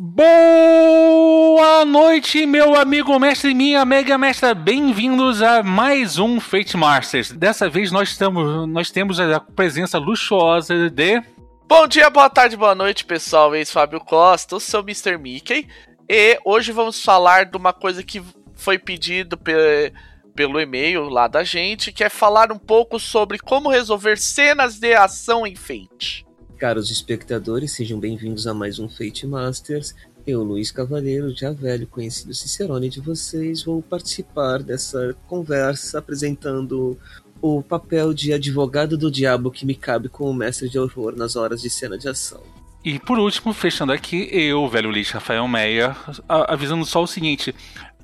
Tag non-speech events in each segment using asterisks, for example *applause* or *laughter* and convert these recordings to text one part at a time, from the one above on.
Boa noite, meu amigo mestre e minha mega mestra. Bem-vindos a mais um Fate Masters. Dessa vez nós, estamos, nós temos a presença luxuosa de. Bom dia, boa tarde, boa noite, pessoal. Eis Fábio Costa, eu sou o Mr. Mickey. E hoje vamos falar de uma coisa que foi pedido pe pelo e-mail lá da gente, que é falar um pouco sobre como resolver cenas de ação em Fate. Caros espectadores, sejam bem-vindos a mais um Fate Masters. Eu, Luiz Cavaleiro, já velho conhecido Cicerone de vocês, vou participar dessa conversa apresentando o papel de advogado do diabo que me cabe como mestre de horror nas horas de cena de ação. E por último, fechando aqui, eu, velho Luiz Rafael Meia, avisando só o seguinte: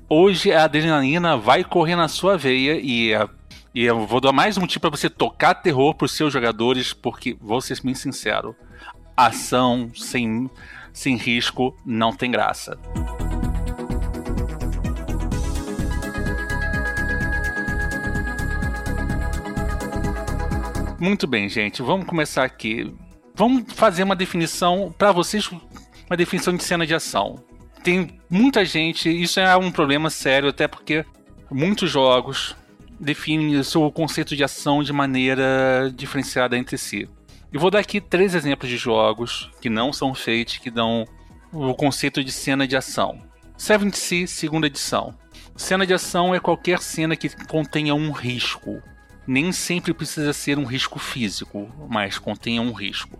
hoje a adrenalina vai correr na sua veia e a e eu vou dar mais um motivo para você tocar terror para os seus jogadores, porque vou ser bem sincero, ação sem, sem risco não tem graça. Muito bem, gente, vamos começar aqui. Vamos fazer uma definição para vocês, uma definição de cena de ação. Tem muita gente, isso é um problema sério, até porque muitos jogos define o seu conceito de ação de maneira diferenciada entre si. Eu vou dar aqui três exemplos de jogos que não são feitos, que dão o conceito de cena de ação. Seven Sea, segunda edição. Cena de ação é qualquer cena que contenha um risco. Nem sempre precisa ser um risco físico, mas contenha um risco.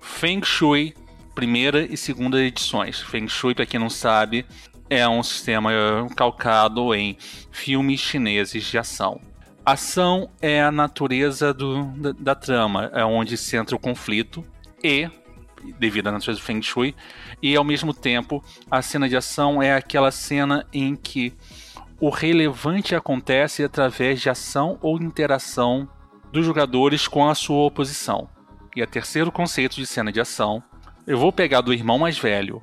Feng Shui, primeira e segunda edições. Feng Shui, para quem não sabe, é um sistema calcado em filmes chineses de ação. Ação é a natureza do, da, da, trama, é onde centra o conflito e, devido à natureza do Feng Shui, e ao mesmo tempo a cena de ação é aquela cena em que o relevante acontece através de ação ou interação dos jogadores com a sua oposição. E o terceiro conceito de cena de ação, eu vou pegar do irmão mais velho,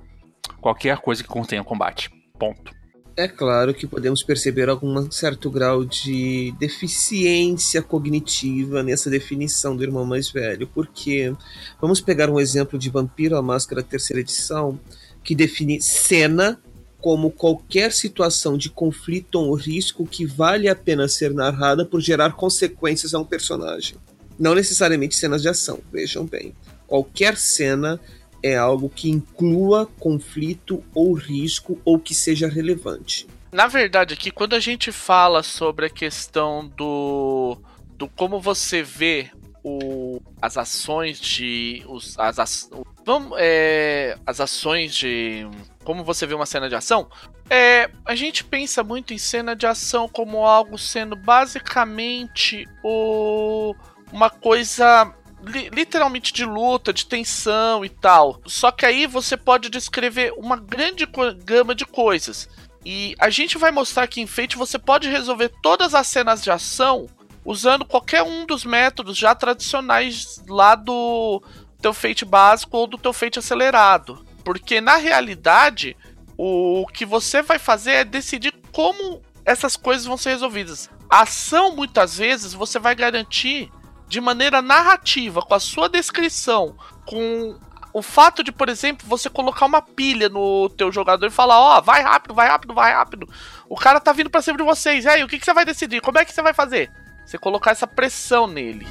qualquer coisa que contenha combate. Ponto. É claro que podemos perceber algum certo grau de deficiência cognitiva nessa definição do irmão mais velho, porque vamos pegar um exemplo de Vampiro a Máscara terceira edição, que define cena como qualquer situação de conflito ou risco que vale a pena ser narrada por gerar consequências a um personagem. Não necessariamente cenas de ação, vejam bem. Qualquer cena é algo que inclua conflito ou risco ou que seja relevante. Na verdade, aqui, quando a gente fala sobre a questão do, do como você vê o, as ações de. Os, as, vamos, é, as ações de. Como você vê uma cena de ação, é, a gente pensa muito em cena de ação como algo sendo basicamente o, uma coisa li literalmente de luta, de tensão e tal. Só que aí você pode descrever uma grande gama de coisas. E a gente vai mostrar que em Fate você pode resolver todas as cenas de ação usando qualquer um dos métodos já tradicionais lá do teu Fate básico ou do teu Fate acelerado. Porque na realidade, o que você vai fazer é decidir como essas coisas vão ser resolvidas. A ação, muitas vezes, você vai garantir de maneira narrativa, com a sua descrição, com o fato de, por exemplo, você colocar uma pilha no teu jogador e falar, ó, oh, vai rápido, vai rápido, vai rápido. O cara tá vindo pra cima de vocês. E aí, o que, que você vai decidir? Como é que você vai fazer? Você colocar essa pressão nele.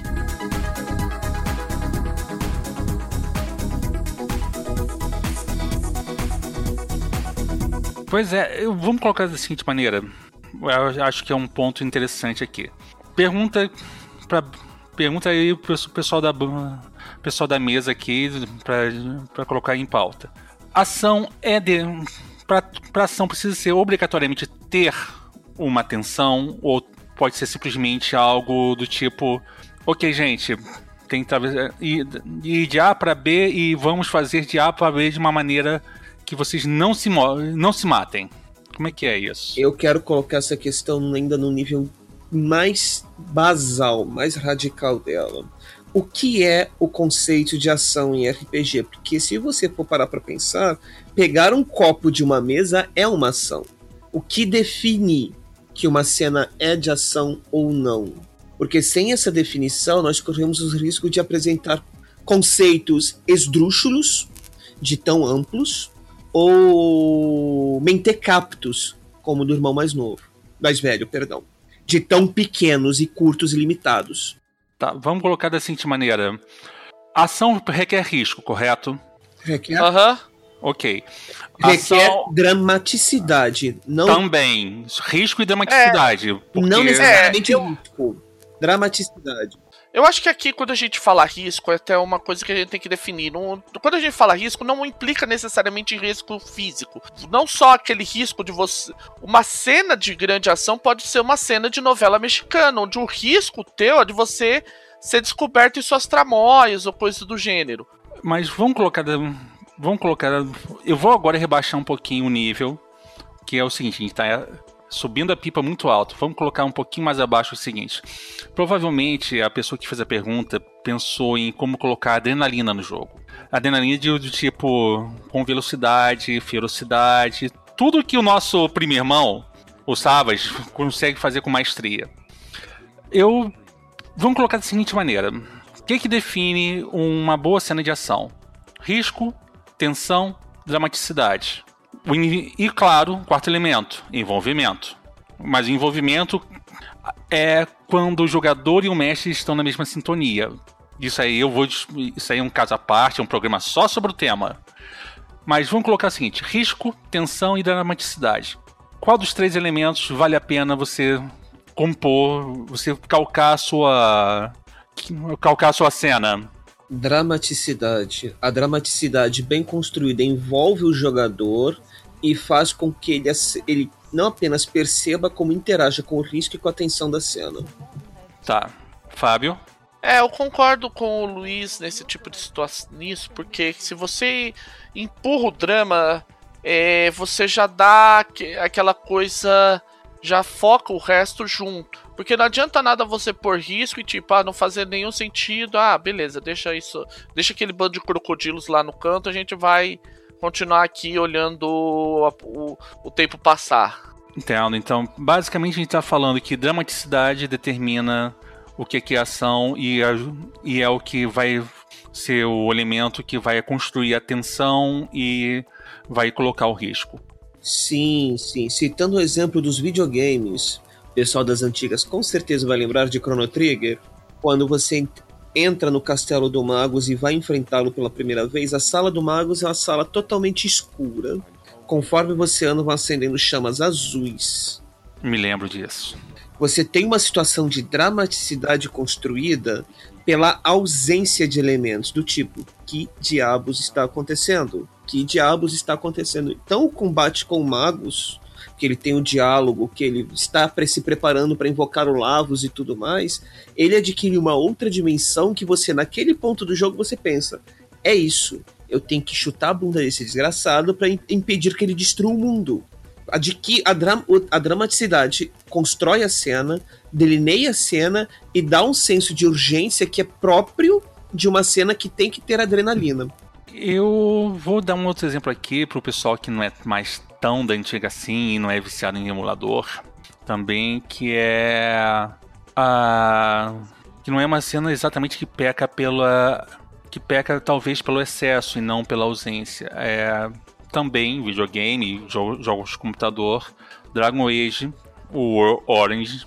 Pois é, vamos colocar da seguinte maneira. Eu acho que é um ponto interessante aqui. Pergunta para pergunta aí pro pessoal da pessoal da mesa aqui para colocar em pauta. Ação é de para ação precisa ser obrigatoriamente ter uma atenção ou pode ser simplesmente algo do tipo, ok gente, tem ir, ir de A para B e vamos fazer de A para B de uma maneira que vocês não se não se matem. Como é que é isso? Eu quero colocar essa questão ainda no nível mais basal, mais radical dela. O que é o conceito de ação em RPG? Porque se você for parar para pensar, pegar um copo de uma mesa é uma ação. O que define que uma cena é de ação ou não? Porque sem essa definição, nós corremos o risco de apresentar conceitos esdrúxulos, de tão amplos, ou mentecaptos, como do irmão mais novo, mais velho, perdão, de tão pequenos e curtos e limitados. Tá, vamos colocar da seguinte maneira. Ação requer risco, correto? Requer, Aham. Ok. requer Ação dramaticidade, não, também. Risco e dramaticidade. porque- não necessariamente É, eu- risco. Dramaticidade. Eu acho que aqui, quando a gente fala risco, é até uma coisa que a gente tem que definir. Quando a gente fala risco, não implica necessariamente risco físico. Não só aquele risco de você. Uma cena de grande ação pode ser uma cena de novela mexicana, onde o risco teu é de você ser descoberto em suas tramóias ou coisas do gênero. Mas vamos colocar. Vamos colocar. Eu vou agora rebaixar um pouquinho o nível. Que é o seguinte, a gente tá subindo a pipa muito alto. Vamos colocar um pouquinho mais abaixo o seguinte. Provavelmente a pessoa que fez a pergunta pensou em como colocar adrenalina no jogo. Adrenalina de, de tipo com velocidade, ferocidade, tudo que o nosso primo irmão, o Savage, consegue fazer com maestria. Eu vamos colocar da seguinte maneira: o que, que define uma boa cena de ação? Risco, tensão, dramaticidade. E claro, quarto elemento, envolvimento. Mas envolvimento é quando o jogador e o mestre estão na mesma sintonia. Isso aí eu vou. Isso aí é um caso à parte, é um programa só sobre o tema. Mas vamos colocar o seguinte: risco, tensão e dramaticidade. Qual dos três elementos vale a pena você compor, você calcar a sua. calcar a sua cena? Dramaticidade. A dramaticidade bem construída envolve o jogador e faz com que ele, ele não apenas perceba como interaja com o risco e com a tensão da cena. Tá. Fábio? É, eu concordo com o Luiz nesse tipo de situação nisso, porque se você empurra o drama, é, você já dá aque- aquela coisa, já foca o resto junto. Porque não adianta nada você pôr risco e tipo, ah, não fazer nenhum sentido. Ah, beleza, deixa isso, deixa aquele bando de crocodilos lá no canto, a gente vai continuar aqui olhando o, o, o tempo passar. Entendo. Então, basicamente a gente tá falando que dramaticidade determina o que que é ação e, e é o que vai ser o elemento que vai construir a tensão e vai colocar o risco. Sim, sim. Citando o exemplo dos videogames, o pessoal das antigas com certeza vai lembrar de Chrono Trigger. Quando você en- entra no castelo do Magus e vai enfrentá-lo pela primeira vez, a sala do Magus é uma sala totalmente escura. Conforme você anda, vão acendendo chamas azuis. Me lembro disso. Você tem uma situação de dramaticidade construída pela ausência de elementos do tipo: que diabos está acontecendo? Que diabos está acontecendo? Então, o combate com magos, que ele tem o diálogo, que ele está se preparando para invocar o Lavos e tudo mais, ele adquire uma outra dimensão que você, naquele ponto do jogo, você pensa: é isso. Eu tenho que chutar a bunda desse desgraçado para impedir que ele destrua o mundo. Adqui a, dra o- a dramaticidade constrói a cena, delineia a cena e dá um senso de urgência que é próprio de uma cena que tem que ter adrenalina. Eu vou dar um outro exemplo aqui pro pessoal que não é mais tão da antiga assim e não é viciado em emulador também, que é a que não é uma cena exatamente que peca pela que peca talvez pelo excesso e não pela ausência. É também videogame, jo- jogos de computador, Dragon Age, o Orange,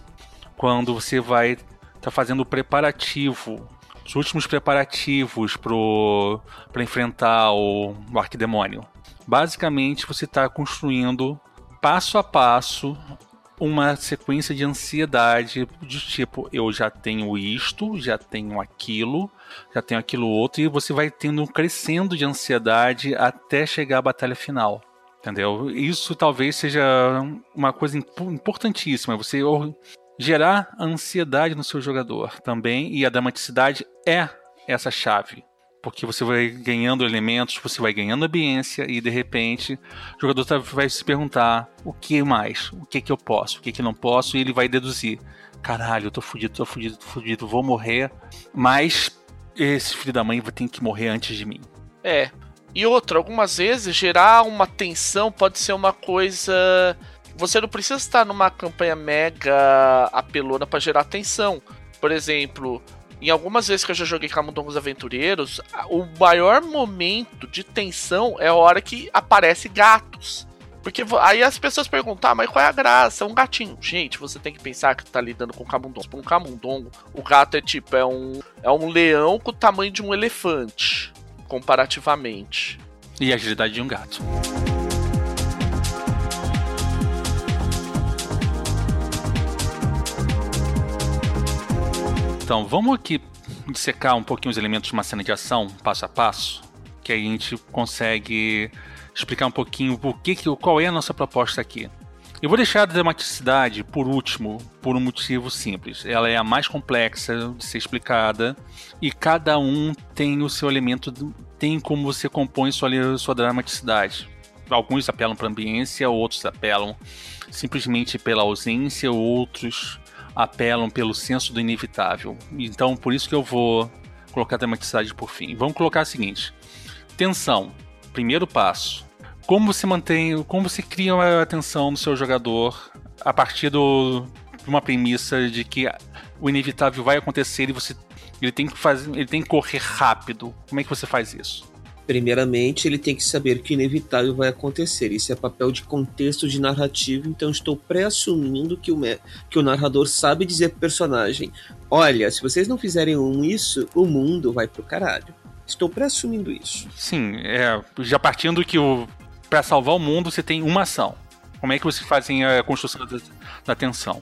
quando você vai tá fazendo o preparativo, os últimos preparativos para enfrentar o, o arquidemônio. Basicamente, você está construindo passo a passo uma sequência de ansiedade de tipo, eu já tenho isto, já tenho aquilo, já tenho aquilo outro, e você vai tendo um crescendo de ansiedade até chegar à batalha final. Entendeu? Isso talvez seja uma coisa impo- importantíssima. Você gerar ansiedade no seu jogador também, e a dramaticidade é essa chave. Porque você vai ganhando elementos, você vai ganhando ambiência e de repente o jogador tá- vai se perguntar o que mais, o que que eu posso, o que que não posso, e ele vai deduzir: caralho, eu tô fudido, tô fudido, tô fudido, vou morrer, mas esse filho da mãe vai ter que morrer antes de mim. É. E outra, algumas vezes gerar uma tensão pode ser uma coisa. Você não precisa estar numa campanha mega apelona para gerar tensão. Por exemplo, em algumas vezes que eu já joguei Camundongos Aventureiros, o maior momento de tensão é a hora que aparece gatos. Porque aí as pessoas perguntam, ah, mas qual é a graça? É um gatinho. Gente, você tem que pensar que tá lidando com camundongo. Por um camundongo, o gato é tipo, é um, é um leão com o tamanho de um elefante, comparativamente. E a agilidade de um gato. Então, vamos aqui dissecar um pouquinho os elementos de uma cena de ação, passo a passo, que aí a gente consegue explicar um pouquinho o que, qual é a nossa proposta aqui. Eu vou deixar a dramaticidade por último, por um motivo simples. Ela é a mais complexa de ser explicada e cada um tem o seu elemento, tem como você compõe sua, sua dramaticidade. Alguns apelam para a ambiência, outros apelam simplesmente pela ausência, outros apelam pelo senso do inevitável. Então, por isso que eu vou colocar a dramaticidade por fim. Vamos colocar o seguinte: tensão, primeiro passo. Como você mantém, como você cria uma tensão no seu jogador a partir do, de uma premissa de que o inevitável vai acontecer e você ele tem que fazer, ele tem que correr rápido. Como é que você faz isso? Primeiramente, ele tem que saber que o inevitável vai acontecer. Isso é papel de contexto de narrativo, então estou pré-assumindo que o, que o narrador sabe dizer pro personagem: Olha, se vocês não fizerem um isso, o mundo vai pro caralho. Estou pré-assumindo isso. Sim, é, já partindo que o para salvar o mundo você tem uma ação. Como é que você faz a construção da, da tensão?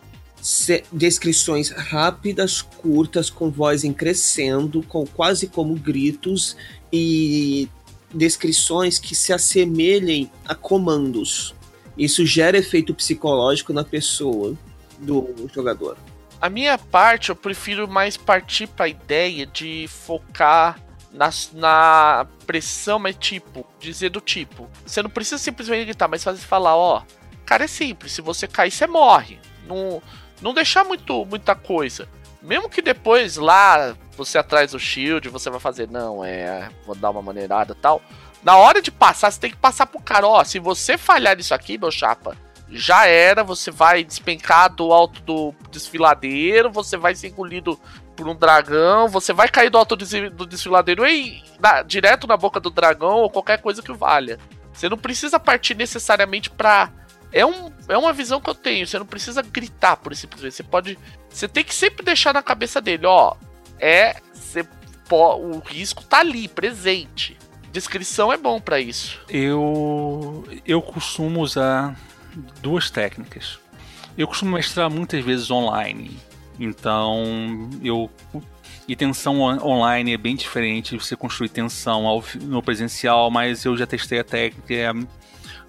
Descrições rápidas, curtas, com voz em crescendo, com quase como gritos e descrições que se assemelhem a comandos. Isso gera efeito psicológico na pessoa do jogador. A minha parte, eu prefiro mais partir para a ideia de focar na, na pressão, mas tipo, dizer do tipo. Você não precisa simplesmente gritar, mas fazer falar, ó, cara, é simples, se você cair, você morre. Não, não deixar muito, muita coisa. Mesmo que depois lá você atrás do shield, você vai fazer, não, é, vou dar uma maneirada tal. Na hora de passar, você tem que passar pro cara, ó, se você falhar nisso aqui, meu chapa, já era, você vai despencar do alto do desfiladeiro, você vai ser engolido por um dragão, você vai cair do alto do desfiladeiro e na, direto na boca do dragão ou qualquer coisa que valha. Você não precisa partir necessariamente pra. É, um, é uma visão que eu tenho, você não precisa gritar por esse Você pode. Você tem que sempre deixar na cabeça dele, ó. É. Você, o risco tá ali, presente. Descrição é bom para isso. Eu. Eu costumo usar duas técnicas. Eu costumo mestrar muitas vezes online então, eu e tensão online é bem diferente você construir tensão ao, no presencial, mas eu já testei a técnica é,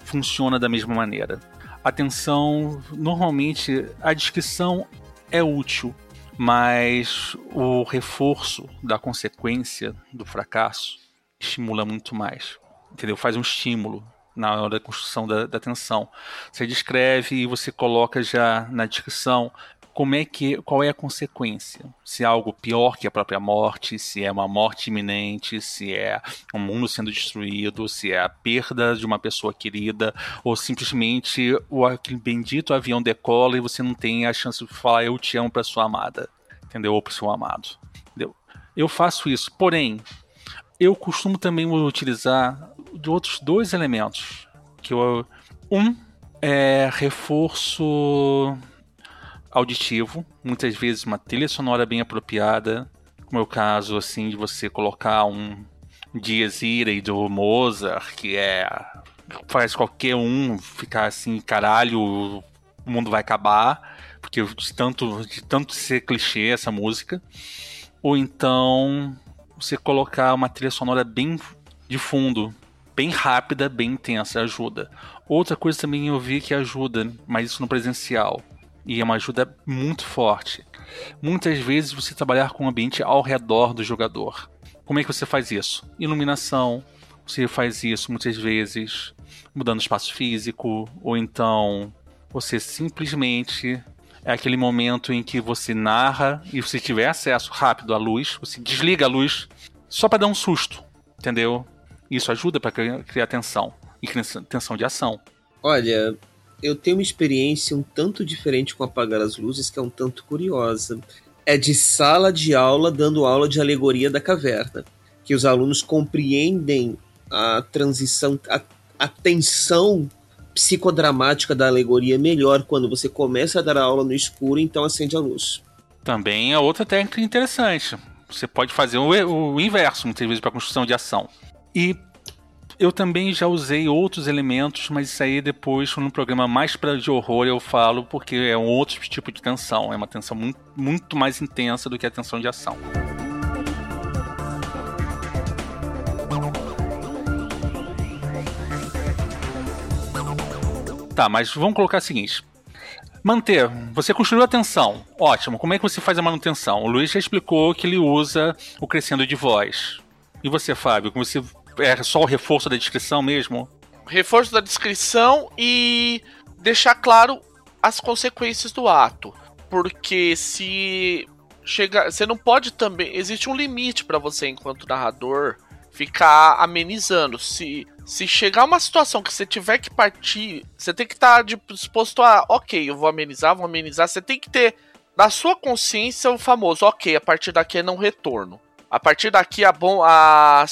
funciona da mesma maneira. A tensão, normalmente, a descrição é útil, mas o reforço da consequência do fracasso estimula muito mais. Entendeu? Faz um estímulo na hora da construção da, da tensão. Você descreve e você coloca já na descrição como é que qual é a consequência? Se é algo pior que a própria morte, se é uma morte iminente, se é um mundo sendo destruído, se é a perda de uma pessoa querida, ou simplesmente o aquele bendito avião decola e você não tem a chance de falar eu te amo para sua amada, entendeu? Ou para seu amado, entendeu? Eu faço isso, porém eu costumo também utilizar de outros dois elementos que eu um é reforço auditivo, muitas vezes uma trilha sonora bem apropriada, como é o caso assim de você colocar um Dias Irae do Mozart, que é faz qualquer um ficar assim, caralho, o mundo vai acabar, porque de tanto de tanto ser clichê essa música. Ou então você colocar uma trilha sonora bem de fundo, bem rápida, bem intensa, ajuda. Outra coisa também eu vi que ajuda, mas isso no presencial e é uma ajuda muito forte. Muitas vezes você trabalhar com o ambiente ao redor do jogador. Como é que você faz isso? Iluminação. Você faz isso muitas vezes mudando espaço físico, ou então você simplesmente é aquele momento em que você narra e você tiver acesso rápido à luz, você desliga a luz só para dar um susto, entendeu? Isso ajuda para criar tensão e tensão de ação. Olha, eu tenho uma experiência um tanto diferente com apagar as luzes que é um tanto curiosa. é de sala de aula dando aula de alegoria da caverna, que os alunos compreendem a transição, a, a tensão psicodramática da alegoria melhor quando você começa a dar aula no escuro, então acende a luz. Também é outra técnica interessante. Você pode fazer o, o inverso, muitas vezes, para construção de ação. E eu também já usei outros elementos, mas isso aí depois, no programa mais para de horror, eu falo, porque é um outro tipo de tensão. É uma tensão muito, muito mais intensa do que a tensão de ação. Tá, mas vamos colocar o seguinte. Manter. Você construiu a tensão. Ótimo. Como é que você faz a manutenção? O Luiz já explicou que ele usa o crescendo de voz. E você, Fábio? Como você é só o reforço da descrição mesmo? Reforço da descrição e deixar claro as consequências do ato. Porque se chega, você não pode também, existe um limite para você enquanto narrador ficar amenizando. Se se chegar uma situação que você tiver que partir, você tem que estar tá disposto a, OK, eu vou amenizar, vou amenizar, você tem que ter na sua consciência o famoso, OK, a partir daqui é não retorno. A partir daqui a, bom, a,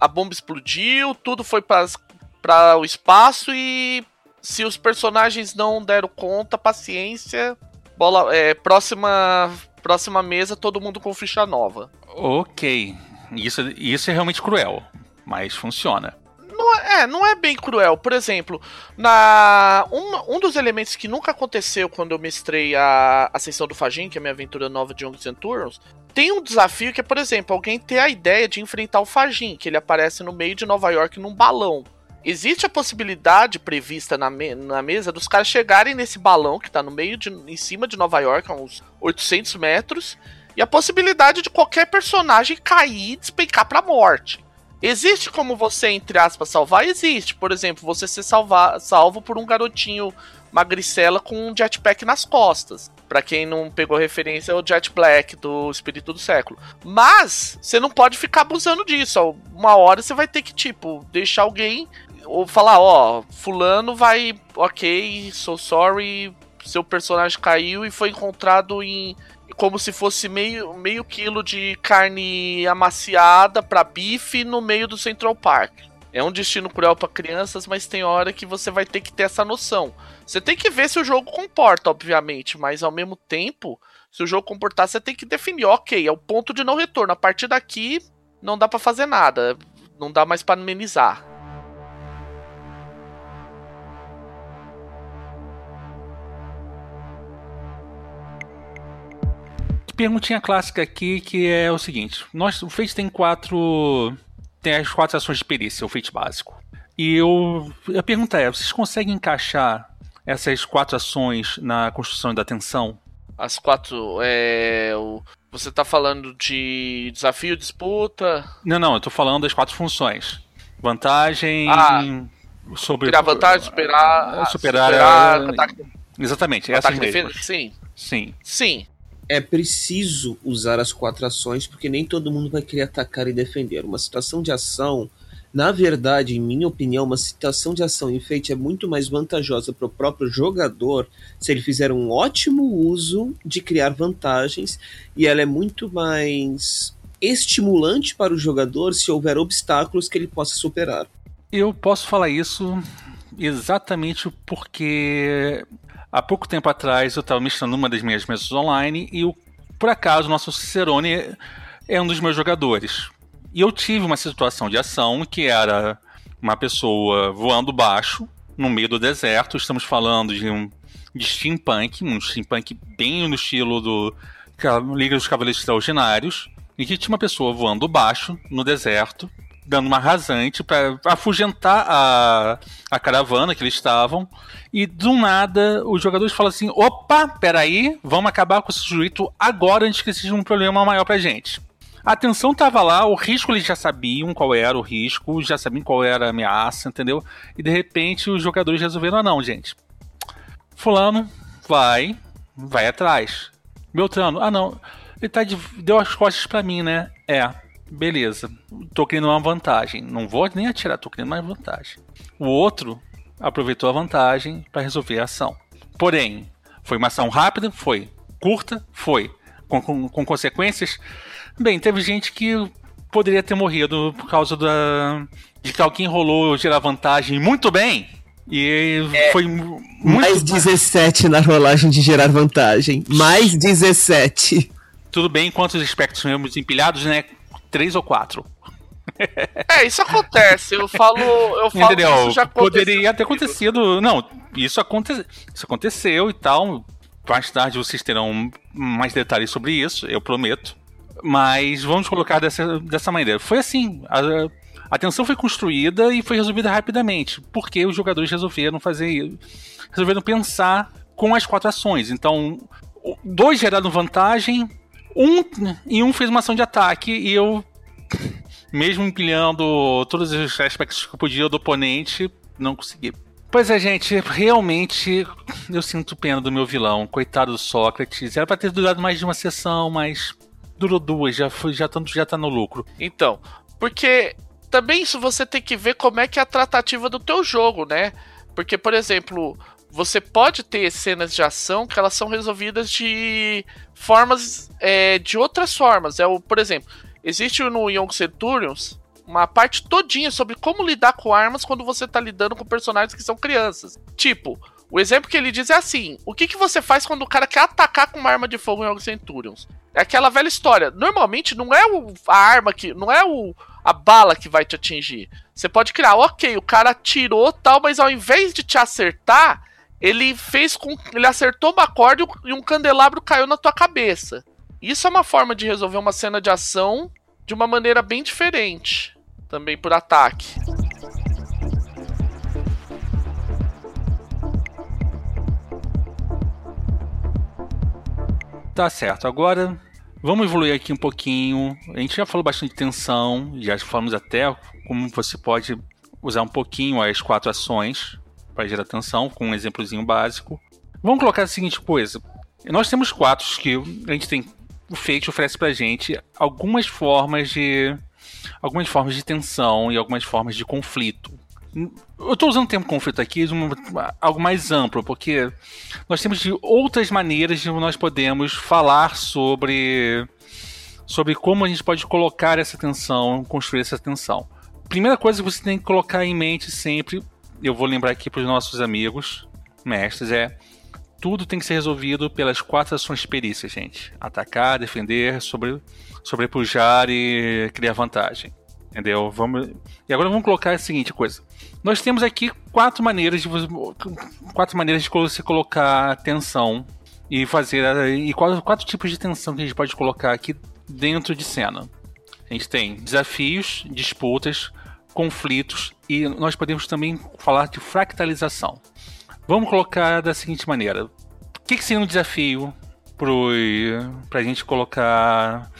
a bomba explodiu, tudo foi para o espaço e se os personagens não deram conta, paciência, bola, é, próxima próxima mesa todo mundo com ficha nova. Ok, isso, isso é realmente cruel, mas funciona. Não é, é, não é bem cruel. Por exemplo, na um, um dos elementos que nunca aconteceu quando eu mestrei a Ascensão do Fajin, que é a minha aventura nova de Young Centurions, tem um desafio que é, por exemplo, alguém ter a ideia de enfrentar o Fajin, que ele aparece no meio de Nova York num balão. Existe a possibilidade prevista na, me na mesa dos caras chegarem nesse balão que tá no meio de, em cima de Nova York, a uns 800 metros, e a possibilidade de qualquer personagem cair e despencar pra morte. Existe como você, entre aspas, salvar? Existe. Por exemplo, você ser salvar, salvo por um garotinho magricela com um jetpack nas costas. Para quem não pegou referência, é o Jet Black do Espírito do Século. Mas você não pode ficar abusando disso. Uma hora você vai ter que, tipo, deixar alguém ou falar, ó, fulano vai, ok, so sorry, seu personagem caiu e foi encontrado em como se fosse meio, meio quilo de carne amaciada para bife no meio do Central Park. É um destino cruel para crianças, mas tem hora que você vai ter que ter essa noção. Você tem que ver se o jogo comporta, obviamente, mas ao mesmo tempo, se o jogo comportar, você tem que definir, ok, é o ponto de não retorno. A partir daqui, não dá para fazer nada, não dá mais para amenizar. Perguntinha clássica aqui que é o seguinte: nós, o Fate tem quatro. Tem as quatro ações de perícia, o Fate básico. E eu, a pergunta é: vocês conseguem encaixar essas quatro ações na construção da tensão? As quatro. É, o, você está falando de desafio, disputa? Não, não, eu estou falando das quatro funções: vantagem. Ah, sobre. Criar vantagem, superar. Superar. superar é, ataque, exatamente, essas mesmas. Sim. Sim. Sim é preciso usar as quatro ações, porque nem todo mundo vai querer atacar e defender. Uma situação de ação, na verdade, em minha opinião, uma situação de ação em Fate é muito mais vantajosa para o próprio jogador se ele fizer um ótimo uso de criar vantagens, e ela é muito mais estimulante para o jogador se houver obstáculos que ele possa superar. Eu posso falar isso exatamente porque Há pouco tempo atrás eu estava mestrando uma das minhas mesas online e o, por acaso o nosso Cicerone é um dos meus jogadores. E eu tive uma situação de ação que era uma pessoa voando baixo no meio do deserto. Estamos falando de um de steampunk, um steampunk bem no estilo do Liga dos Cavaleiros Extraordinários, e que tinha uma pessoa voando baixo no deserto dando uma rasante para afugentar a, a caravana que eles estavam. E do nada, os jogadores falam assim: opa, peraí, vamos acabar com esse sujeito agora antes que seja um problema maior pra gente. A atenção estava lá, o risco eles já sabiam qual era o risco, já sabiam qual era a ameaça, entendeu? E de repente os jogadores resolveram: ah, não, gente. Fulano vai, vai atrás. Beltrano, ah, não, ele tá de, deu as costas para mim, né? É, beleza, tô criando uma vantagem. Não vou nem atirar, tô criando mais vantagem. O outro aproveitou a vantagem para resolver a ação. Porém, foi uma ação rápida? Foi. Curta? Foi. com, com, com consequências. Bem, teve gente que poderia ter morrido por causa da, de que alguém rolou gerar vantagem muito bem. E é, foi muito. Mais 17 na rolagem de gerar vantagem. Mais 17. Tudo bem, quantos aspectos temos empilhados, né? Três ou quatro. É, isso acontece. Eu falo, eu falo Entendeu? isso já aconteceu. Poderia ter acontecido. Não, isso, aconte... isso aconteceu e tal. Mais tarde vocês terão mais detalhes sobre isso, eu prometo. Mas vamos colocar dessa, dessa maneira. Foi assim. A, a tensão foi construída e foi resolvida rapidamente. Porque os jogadores resolveram fazer. Resolveram pensar com as quatro ações. Então, dois geraram vantagem, um e um fez uma ação de ataque e eu *laughs* mesmo empilhando todos os aspectos que eu podia do oponente, não consegui. Pois é, gente, realmente eu sinto pena do meu vilão. Coitado do Sócrates. Era pra ter durado mais de uma sessão, mas durou duas, já, foi, já, tanto, já tá no lucro. Então, porque também isso você tem que ver como é que é a tratativa do teu jogo, né? Porque, por exemplo, você pode ter cenas de ação que elas são resolvidas de formas é, de outras formas. É o, por exemplo, Existe no Young Centurions uma parte todinha sobre como lidar com armas quando você tá lidando com personagens que são crianças. Tipo, o exemplo que ele diz é assim: o que, que você faz quando o cara quer atacar com uma arma de fogo em Young Centurions? É aquela velha história. Normalmente não é o, a arma que. não é o, a bala que vai te atingir. Você pode criar, ok, o cara atirou tal, mas ao invés de te acertar, ele fez com. ele acertou uma corda e um candelabro caiu na tua cabeça. Isso é uma forma de resolver uma cena de ação de uma maneira bem diferente, também por ataque. Tá certo. Agora vamos evoluir aqui um pouquinho. A gente já falou bastante de tensão, já falamos até como você pode usar um pouquinho as quatro ações para gerar tensão, com um exemplozinho básico. Vamos colocar a seguinte coisa. Nós temos quatro que a gente tem o Fate oferece pra gente algumas formas de. algumas formas de tensão e algumas formas de conflito. Eu estou usando o termo conflito aqui algo mais amplo, porque nós temos outras maneiras de nós podemos falar sobre sobre como a gente pode colocar essa tensão, construir essa tensão. Primeira coisa que você tem que colocar em mente sempre, eu vou lembrar aqui para os nossos amigos mestres, é tudo tem que ser resolvido pelas quatro ações de perícia, gente. Atacar, defender, sobre, sobrepujar e criar vantagem. Entendeu? Vamos... E agora vamos colocar a seguinte coisa. Nós temos aqui quatro maneiras de quatro maneiras de você colocar tensão e fazer e quatro, quatro tipos de tensão que a gente pode colocar aqui dentro de cena. A gente tem desafios, disputas, conflitos e nós podemos também falar de fractalização. Vamos colocar da seguinte maneira: o que, que seria um desafio para a gente colocar.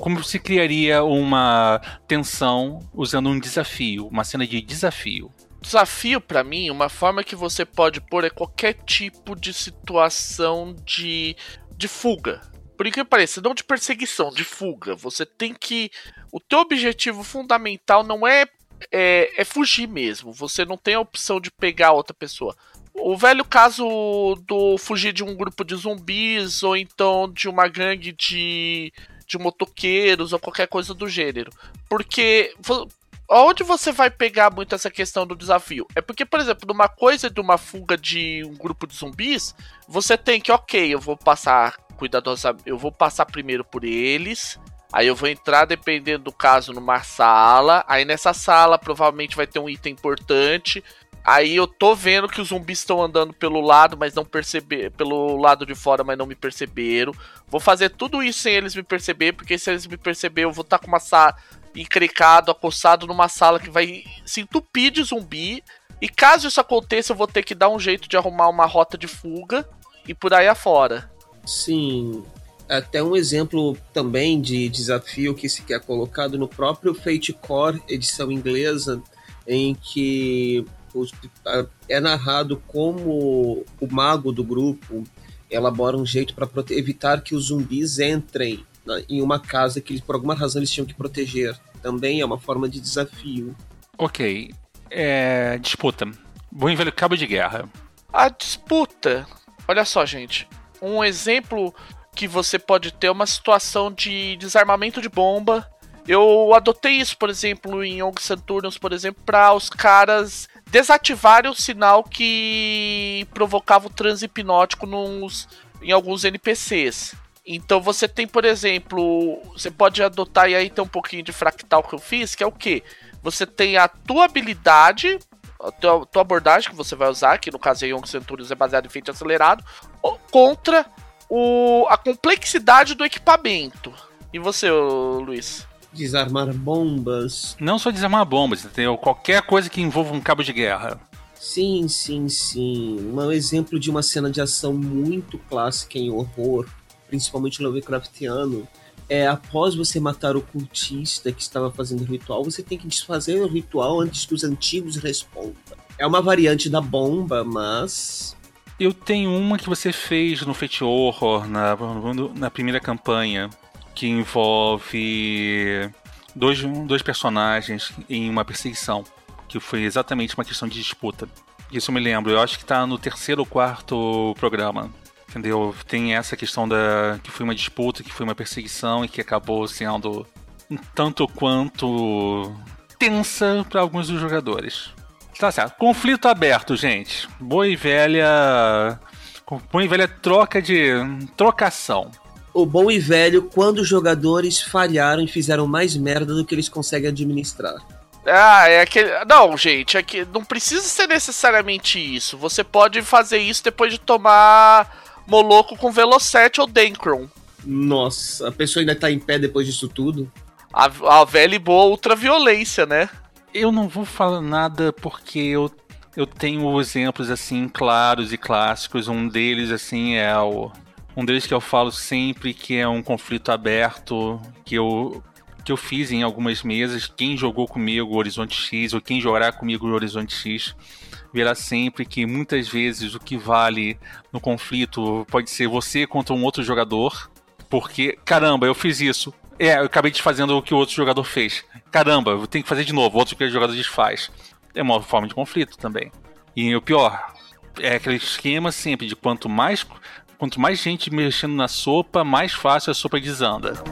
Como se criaria uma tensão usando um desafio, uma cena de desafio? Desafio, para mim, uma forma que você pode pôr é qualquer tipo de situação de, de fuga. Por que pareça, não de perseguição, de fuga. Você tem que. O teu objetivo fundamental não é, é, é fugir mesmo. Você não tem a opção de pegar outra pessoa. O velho caso do fugir de um grupo de zumbis ou então de uma gangue de, de motoqueiros ou qualquer coisa do gênero. Porque onde você vai pegar muito essa questão do desafio? É porque, por exemplo, numa coisa de uma fuga de um grupo de zumbis, você tem que, ok, eu vou passar cuidadosamente, eu vou passar primeiro por eles. Aí eu vou entrar, dependendo do caso, numa sala. Aí nessa sala provavelmente vai ter um item importante. Aí eu tô vendo que os zumbis estão andando pelo lado, mas não perceber, pelo lado de fora, mas não me perceberam. Vou fazer tudo isso sem eles me perceber, porque se eles me perceberem, eu vou estar tá com uma sala encrecado, acossado numa sala que vai se entupir de zumbi. E caso isso aconteça, eu vou ter que dar um jeito de arrumar uma rota de fuga e por aí afora. Sim. Até um exemplo também de desafio que se quer colocado no próprio Fate Core, edição inglesa, em que é narrado como o mago do grupo elabora um jeito para evitar que os zumbis entrem em uma casa que por alguma razão eles tinham que proteger. Também é uma forma de desafio. Ok. É... Disputa. Bom velho cabo de guerra. A disputa. Olha só, gente. Um exemplo que você pode ter uma situação de desarmamento de bomba. Eu adotei isso, por exemplo, em Young Saturnos, por exemplo, para os caras desativarem o sinal que provocava o transe hipnótico nos, em alguns NPCs. Então você tem, por exemplo, você pode adotar e aí tem um pouquinho de fractal que eu fiz, que é o que? Você tem a tua habilidade, a tua, tua, abordagem que você vai usar, que no caso de Young Centurions é baseado em feito acelerado, contra o, a complexidade do equipamento. E você, Luiz? Desarmar bombas. Não só desarmar bombas, entendeu? Qualquer coisa que envolva um cabo de guerra. Sim, sim, sim. Um exemplo de uma cena de ação muito clássica em horror, principalmente Lovecraftiano, é após você matar o cultista que estava fazendo o ritual, você tem que desfazer o ritual antes que os antigos respondam. É uma variante da bomba, mas eu tenho uma que você fez no Fate Horror, na, na primeira campanha, que envolve dois, dois personagens em uma perseguição, que foi exatamente uma questão de disputa. Isso eu me lembro, eu acho que está no terceiro ou quarto programa. Entendeu? Tem essa questão da que foi uma disputa, que foi uma perseguição e que acabou sendo um tanto quanto tensa para alguns dos jogadores. Tá certo. Conflito aberto, gente. Boa e velha. Boa e velha troca de. trocação. O bom e velho quando os jogadores falharam e fizeram mais merda do que eles conseguem administrar. Ah, é aquele. Não, gente, é que não precisa ser necessariamente isso. Você pode fazer isso depois de tomar Moloco com Velocete ou Denkron. Nossa, a pessoa ainda tá em pé depois disso tudo? A, a velha e boa ultraviolência, né? Eu não vou falar nada porque eu, eu tenho exemplos assim claros e clássicos. Um deles assim é o um deles que eu falo sempre que é um conflito aberto que eu que eu fiz em algumas mesas. Quem jogou comigo Horizonte X ou quem jogará comigo Horizonte X verá sempre que muitas vezes o que vale no conflito pode ser você contra um outro jogador, porque caramba, eu fiz isso. É, eu acabei desfazendo o que o outro jogador fez caramba, eu tenho que fazer de novo, outro que o jogador desfaz. É uma forma de conflito também. E o pior, é aquele esquema sempre de quanto mais, quanto mais gente mexendo na sopa, mais fácil a sopa desanda.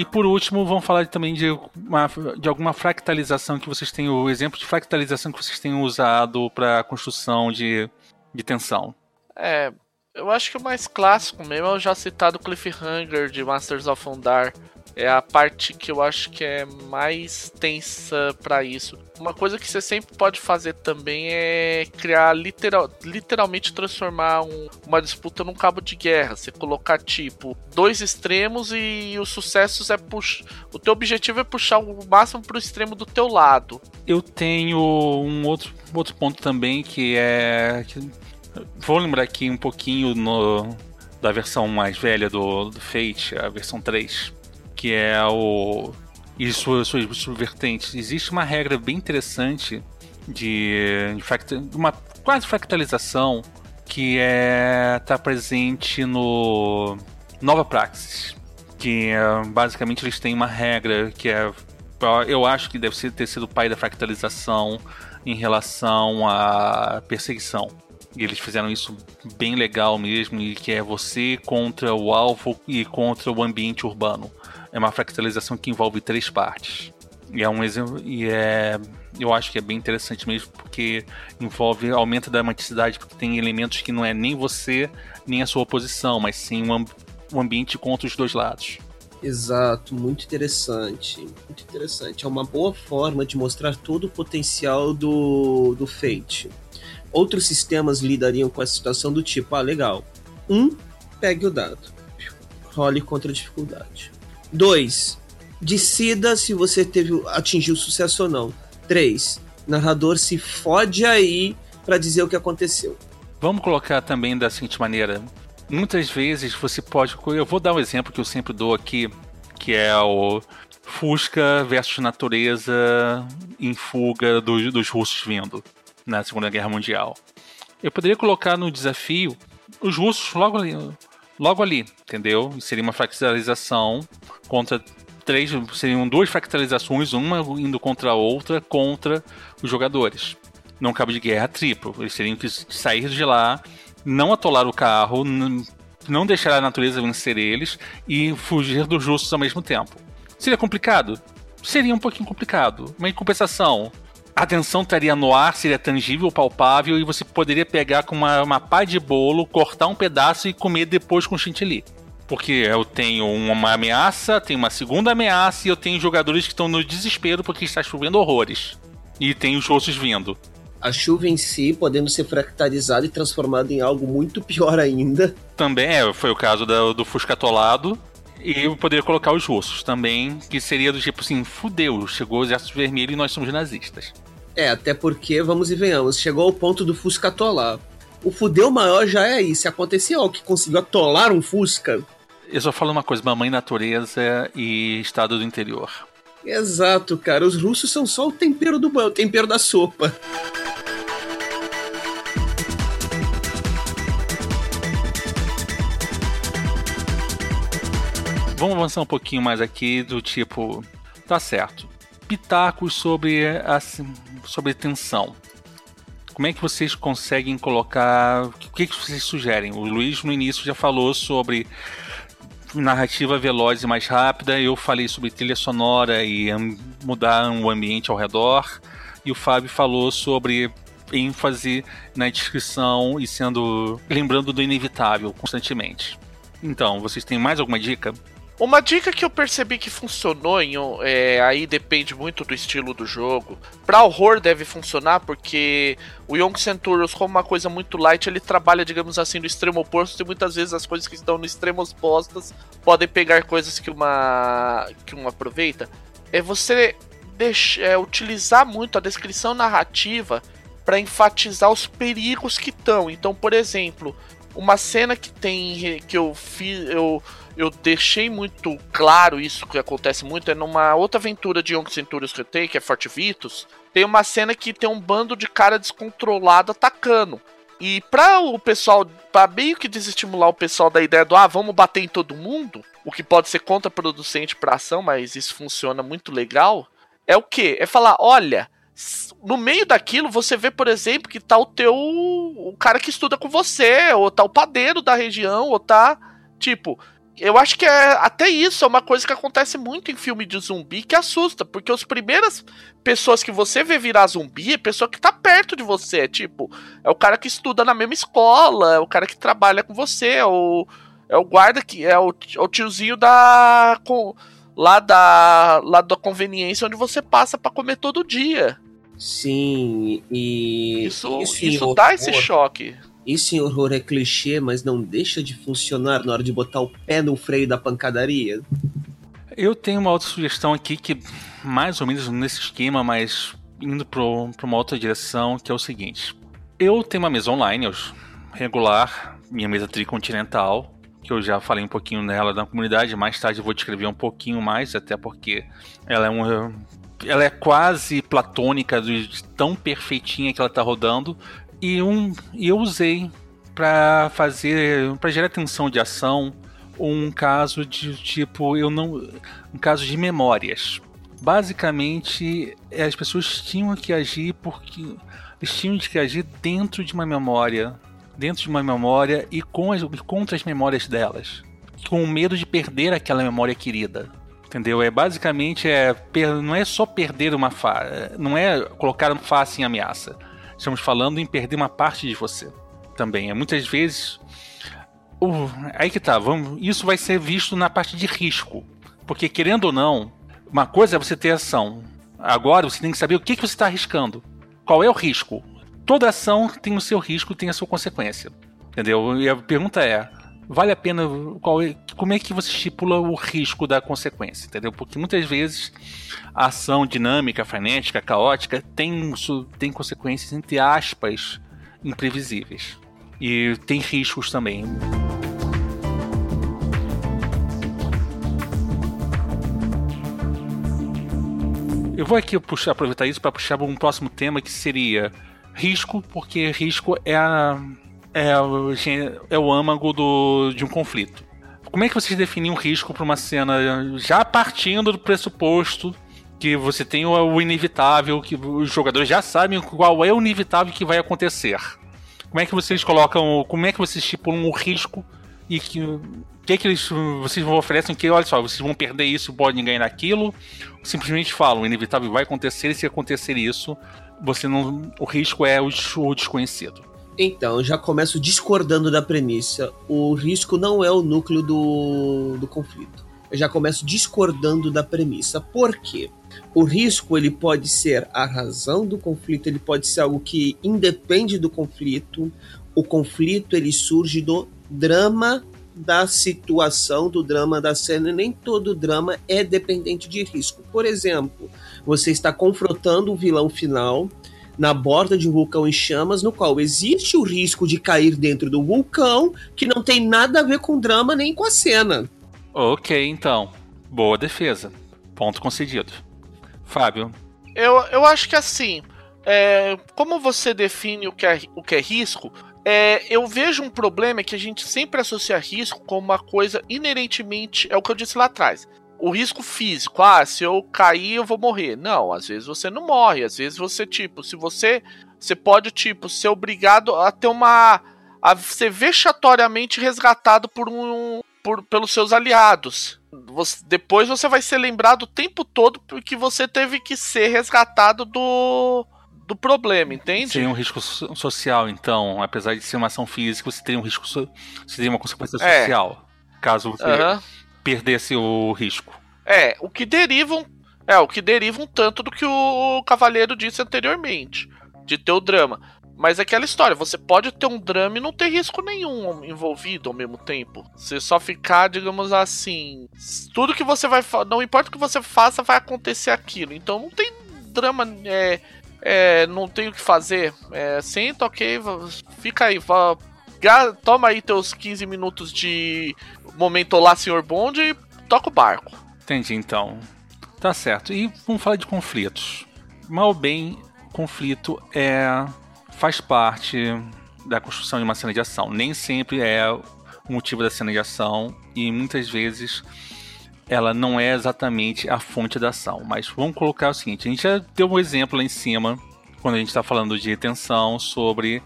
E por último, vamos falar também de, uma, de alguma fractalização que vocês têm, o exemplo de fractalização que vocês têm usado para construção de, de tensão. É, eu acho que o mais clássico mesmo é o já citado Cliffhanger de Masters of Undar. É a parte que eu acho que é mais tensa para isso. Uma coisa que você sempre pode fazer também é criar literal, literalmente transformar um, uma disputa num cabo de guerra. Você colocar tipo dois extremos e os sucessos é puxar. O teu objetivo é puxar o máximo pro extremo do teu lado. Eu tenho um outro, outro ponto também que é Vou lembrar aqui um pouquinho no, da versão mais velha do, do Fate, a versão 3, que é o. e suas, subvertentes. Existe uma regra bem interessante de, de uma quase fractalização que é tá presente no Nova Praxis, que é, basicamente eles têm uma regra que é eu acho que deve ter sido o pai da fractalização em relação à perseguição e eles fizeram isso bem legal mesmo, e que é você contra o alvo e contra o ambiente urbano. É uma fractalização que envolve três partes. E é um exemplo. E é. Eu acho que é bem interessante mesmo, porque envolve aumento da dramaticidade, porque tem elementos que não é nem você, nem a sua oposição, mas sim um, um ambiente contra os dois lados. Exato, muito interessante. Muito interessante. É uma boa forma de mostrar todo o potencial do, do Fate outros sistemas lidariam com essa situação do tipo, ah, legal. Um, pegue o dado. Role contra a dificuldade. Dois, decida se você teve atingiu sucesso ou não. Três, narrador se fode aí para dizer o que aconteceu. Vamos colocar também da seguinte maneira. Muitas vezes você pode. Eu vou dar um exemplo que eu sempre dou aqui, que é o Fusca versus natureza em fuga dos, dos russos vindo na Segunda Guerra Mundial. Eu poderia colocar no desafio os russos logo logo ali, entendeu? Seria uma fractalização contra três, seriam duas fractalizações, uma indo contra a outra, contra os jogadores. Num cabo de guerra triplo. Eles teriam que sair de lá, não atolar o carro, não deixar a natureza vencer eles e fugir dos justos ao mesmo tempo. Seria complicado? Seria um pouquinho complicado. Mas em compensação, a tensão estaria no ar, seria tangível, palpável e você poderia pegar com uma, uma pá de bolo, cortar um pedaço e comer depois com chantilly. Porque eu tenho uma ameaça, tenho uma segunda ameaça e eu tenho jogadores que estão no desespero porque está chovendo horrores. E tem os ossos vindo. A chuva em si podendo ser fractalizada e transformada em algo muito pior ainda. Também é, foi o caso do, do Fusca atolado. E eu poderia colocar os russos também, que seria do tipo assim, fudeu, chegou o exército vermelho e nós somos nazistas. É, até porque, vamos e venhamos, chegou ao ponto do Fusca atolar. O fudeu maior já é acontecer algo que conseguiu atolar um Fusca, eu só falo uma coisa: mamãe natureza e estado do interior. Exato, cara. Os russos são só o tempero do banho, o tempero da sopa. Vamos avançar um pouquinho mais aqui do tipo, tá certo. Pitacos sobre a, sobre tensão. Como é que vocês conseguem colocar? O que, que vocês sugerem? O Luiz no início já falou sobre narrativa veloz e mais rápida. Eu falei sobre trilha sonora e mudar o ambiente ao redor. E o Fábio falou sobre ênfase na descrição e sendo lembrando do inevitável constantemente. Então, vocês têm mais alguma dica? Uma dica que eu percebi que funcionou, em, é, aí depende muito do estilo do jogo. Pra horror deve funcionar, porque o Young Centurions, como uma coisa muito light, ele trabalha, digamos assim, no extremo oposto, e muitas vezes as coisas que estão no extremo opostas podem pegar coisas que uma, que uma aproveita. É você é, utilizar muito a descrição narrativa para enfatizar os perigos que estão. Então, por exemplo, uma cena que tem que eu fiz. Eu, eu deixei muito claro isso que acontece muito é numa outra aventura de Young Centurions que eu tenho, que é Forte Vitus, tem uma cena que tem um bando de cara descontrolado atacando. E para o pessoal, para meio que desestimular o pessoal da ideia do ah, vamos bater em todo mundo, o que pode ser contraproducente para ação, mas isso funciona muito legal, é o que? É falar, olha, no meio daquilo você vê, por exemplo, que tá o teu o cara que estuda com você, ou tá o padeiro da região, ou tá tipo, eu acho que é até isso é uma coisa que acontece muito em filme de zumbi que assusta, porque as primeiras pessoas que você vê virar zumbi é pessoa que tá perto de você, é tipo, é o cara que estuda na mesma escola, é o cara que trabalha com você, é o, é o guarda que é o, é o tiozinho da com, lá da lá da conveniência onde você passa para comer todo dia. Sim, e isso isso, isso dá esse choque. Isso em horror é clichê, mas não deixa de funcionar na hora de botar o pé no freio da pancadaria. Eu tenho uma outra sugestão aqui que, mais ou menos nesse esquema, mas indo para uma outra direção, que é o seguinte. Eu tenho uma mesa online, regular, minha mesa tricontinental, que eu já falei um pouquinho nela na comunidade, mais tarde eu vou descrever um pouquinho mais, até porque ela é um ela é quase platônica, tão perfeitinha que ela está rodando. E, um, eu usei para fazer, para gerar tensão de ação, um caso de tipo, eu não, um caso de memórias. Basicamente, as pessoas tinham que agir porque eles tinham que agir dentro de uma memória, dentro de uma memória e com as, contra as memórias delas, com medo de perder aquela memória querida. Entendeu? É basicamente é não é só perder uma face, não é colocar uma face em ameaça Estamos falando em perder uma parte de você também. É muitas vezes. Uh, aí que tá, vamos, isso vai ser visto na parte de risco. Porque, querendo ou não, uma coisa é você ter ação. Agora você tem que saber o que, que você está arriscando. Qual é o risco? Toda ação tem o seu risco, tem a sua consequência. Entendeu? E a pergunta é: vale a pena. Qual é, como é que você estipula o risco da consequência? Entendeu? Porque muitas vezes a ação dinâmica, frenética, caótica tem, tem consequências, entre aspas, imprevisíveis. E tem riscos também. Eu vou aqui puxar, aproveitar isso para puxar um próximo tema que seria risco, porque risco é, a, é, o, é o âmago do, de um conflito. como é que vocês definem um risco para uma cena já partindo do pressuposto que você tem o inevitável, que os jogadores já sabem qual é o inevitável que vai acontecer? Como é que vocês colocam, como é que vocês estipulam o risco e que que, que eles vocês oferecem que olha só vocês vão perder isso podem ganhar aquilo simplesmente falam o inevitável vai acontecer e se acontecer isso você não o risco é o, o desconhecido então já começo discordando da premissa. O risco não é o núcleo do, do conflito. Eu já começo discordando da premissa. Por quê? O risco ele pode ser a razão do conflito ele pode ser algo que independe do conflito. O conflito ele surge do drama da situação, do drama da cena. Nem todo drama é dependente de risco. Por exemplo, você está confrontando o vilão final na borda de um vulcão em chamas, no qual existe o risco de cair dentro do vulcão, que não tem nada a ver com drama nem com a cena. Ok, então. Boa defesa. Ponto concedido. Fábio. Eu, eu acho que assim. É, como você define o que é, o que é risco? É, eu vejo um problema que a gente sempre associa risco como uma coisa inerentemente. É o que eu disse lá atrás. O risco físico, ah, se eu cair eu vou morrer. Não, às vezes você não morre. Às vezes você, tipo, se você. Você pode, tipo, ser obrigado a ter uma. a ser vexatoriamente resgatado por um. Por, pelos seus aliados. Você, depois você vai ser lembrado o tempo todo porque você teve que ser resgatado do do problema, entende? Seria um risco social, então, apesar de ser uma ação física, você teria um risco, so você teria uma consequência é. social, caso você uhum. Perdesse o risco. É, o que derivam, é, o que deriva um tanto do que o cavaleiro disse anteriormente, de ter o drama. Mas é aquela história, você pode ter um drama e não ter risco nenhum envolvido ao mesmo tempo. Você só ficar, digamos assim, tudo que você vai, não importa o que você faça, vai acontecer aquilo. Então não tem drama é, é, não tenho o que fazer. É, senta, ok, fica aí, vá, toma aí teus 15 minutos de momento lá, senhor Bond, e toca o barco. Entendi, então. Tá certo. E vamos falar de conflitos. Mal ou bem, conflito é faz parte da construção de uma cena de ação. Nem sempre é o motivo da cena de ação e muitas vezes ela não é exatamente a fonte da ação. Mas vamos colocar o seguinte: a gente já deu um exemplo lá em cima, quando a gente está falando de tensão, sobre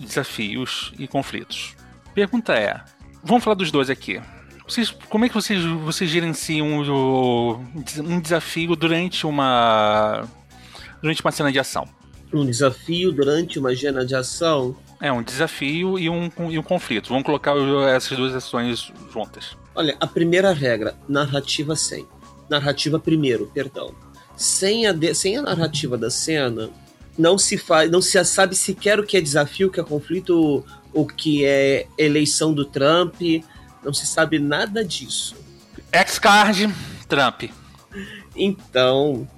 desafios e conflitos. Pergunta é: vamos falar dos dois aqui. Vocês, como é que vocês, vocês gerenciam um, um desafio durante uma durante uma cena de ação? Um desafio durante uma cena de ação? É, um desafio e um, e um conflito. Vamos colocar essas duas ações juntas. Olha, a primeira regra, narrativa sem. Narrativa primeiro, perdão. Sem a, de, sem a narrativa da cena, não se faz, não se sabe sequer o que é desafio, o que é conflito, o que é eleição do Trump, não se sabe nada disso. X-Card, Trump. Então,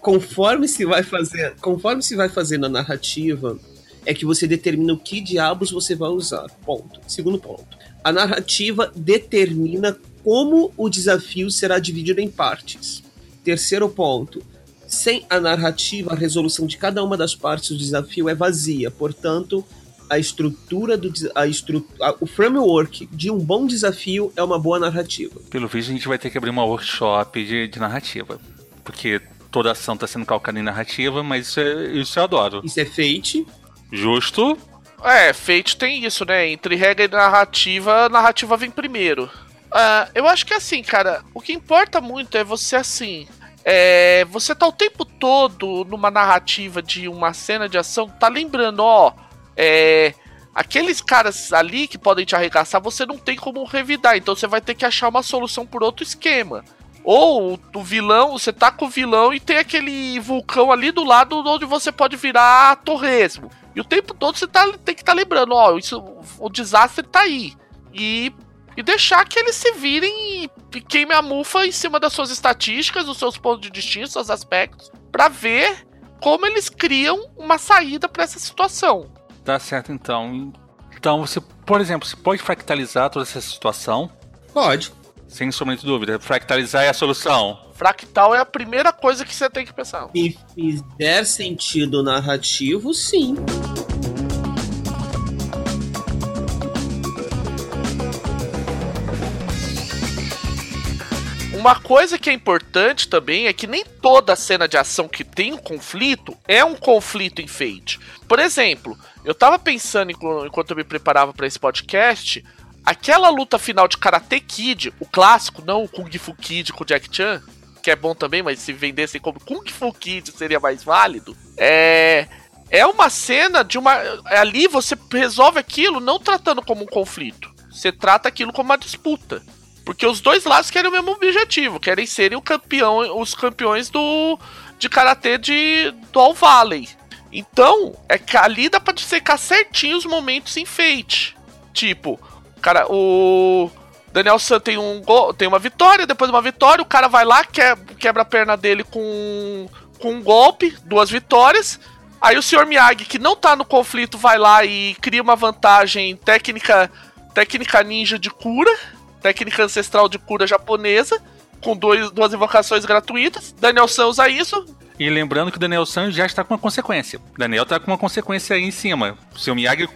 conforme se vai fazer, conforme se vai fazer na narrativa, é que você determina o que diabos você vai usar. Ponto. Segundo ponto a narrativa determina como o desafio será dividido em partes. Terceiro ponto. Sem a narrativa, a resolução de cada uma das partes do desafio é vazia. Portanto, a estrutura do a estru, a, o framework de um bom desafio é uma boa narrativa. Pelo visto, a gente vai ter que abrir uma workshop de, de narrativa. Porque toda ação está sendo calcada em narrativa, mas isso, é, isso eu adoro. Isso é fate. Justo. É, Fate tem isso, né? Entre regra e narrativa, a narrativa vem primeiro. Uh, eu acho que assim, cara, o que importa muito é você assim. É, você tá o tempo todo numa narrativa de uma cena de ação, tá lembrando, ó, é, aqueles caras ali que podem te arregaçar, você não tem como revidar, então você vai ter que achar uma solução por outro esquema. Ou o vilão, você tá com o vilão e tem aquele vulcão ali do lado onde você pode virar torresmo. E o tempo todo você tá, tem que estar tá lembrando, ó, isso, o desastre tá aí. E, e deixar que eles se virem e, queime a mufa em cima das suas estatísticas, dos seus pontos de destino, seus aspectos, para ver como eles criam uma saída para essa situação. Tá certo, então. Então, você, por exemplo, você pode fractalizar toda essa situação? Pode. Sem sombra de dúvida. Fractalizar é a solução. Fractal é a primeira coisa que você tem que pensar. Se fizer sentido narrativo, sim. Uma coisa que é importante também é que nem toda cena de ação que tem um conflito é um conflito enfeite. Por exemplo, eu tava pensando enquanto eu me preparava para esse podcast, aquela luta final de Karate Kid, o clássico, não o Kung Fu Kid com o Jack Chan, que é bom também, mas se vendessem como Kung Fu Kid seria mais válido. É é uma cena de uma ali você resolve aquilo não tratando como um conflito. Você trata aquilo como uma disputa. Porque os dois lados querem o mesmo objetivo, querem serem o campeão, os campeões do de karatê de do All Valley. Então, é que ali dá pra secar certinho os momentos em Fate. Tipo, cara, o Daniel San tem um gol, tem uma vitória, depois de uma vitória, o cara vai lá, quebra a perna dele com, com um golpe, duas vitórias. Aí o Sr. Miyagi, que não tá no conflito, vai lá e cria uma vantagem técnica, técnica ninja de cura técnica ancestral de cura japonesa, com dois, duas invocações gratuitas. Daniel San usa isso. E lembrando que o Daniel San já está com uma consequência. Daniel está com uma consequência aí em cima. O seu Miyagi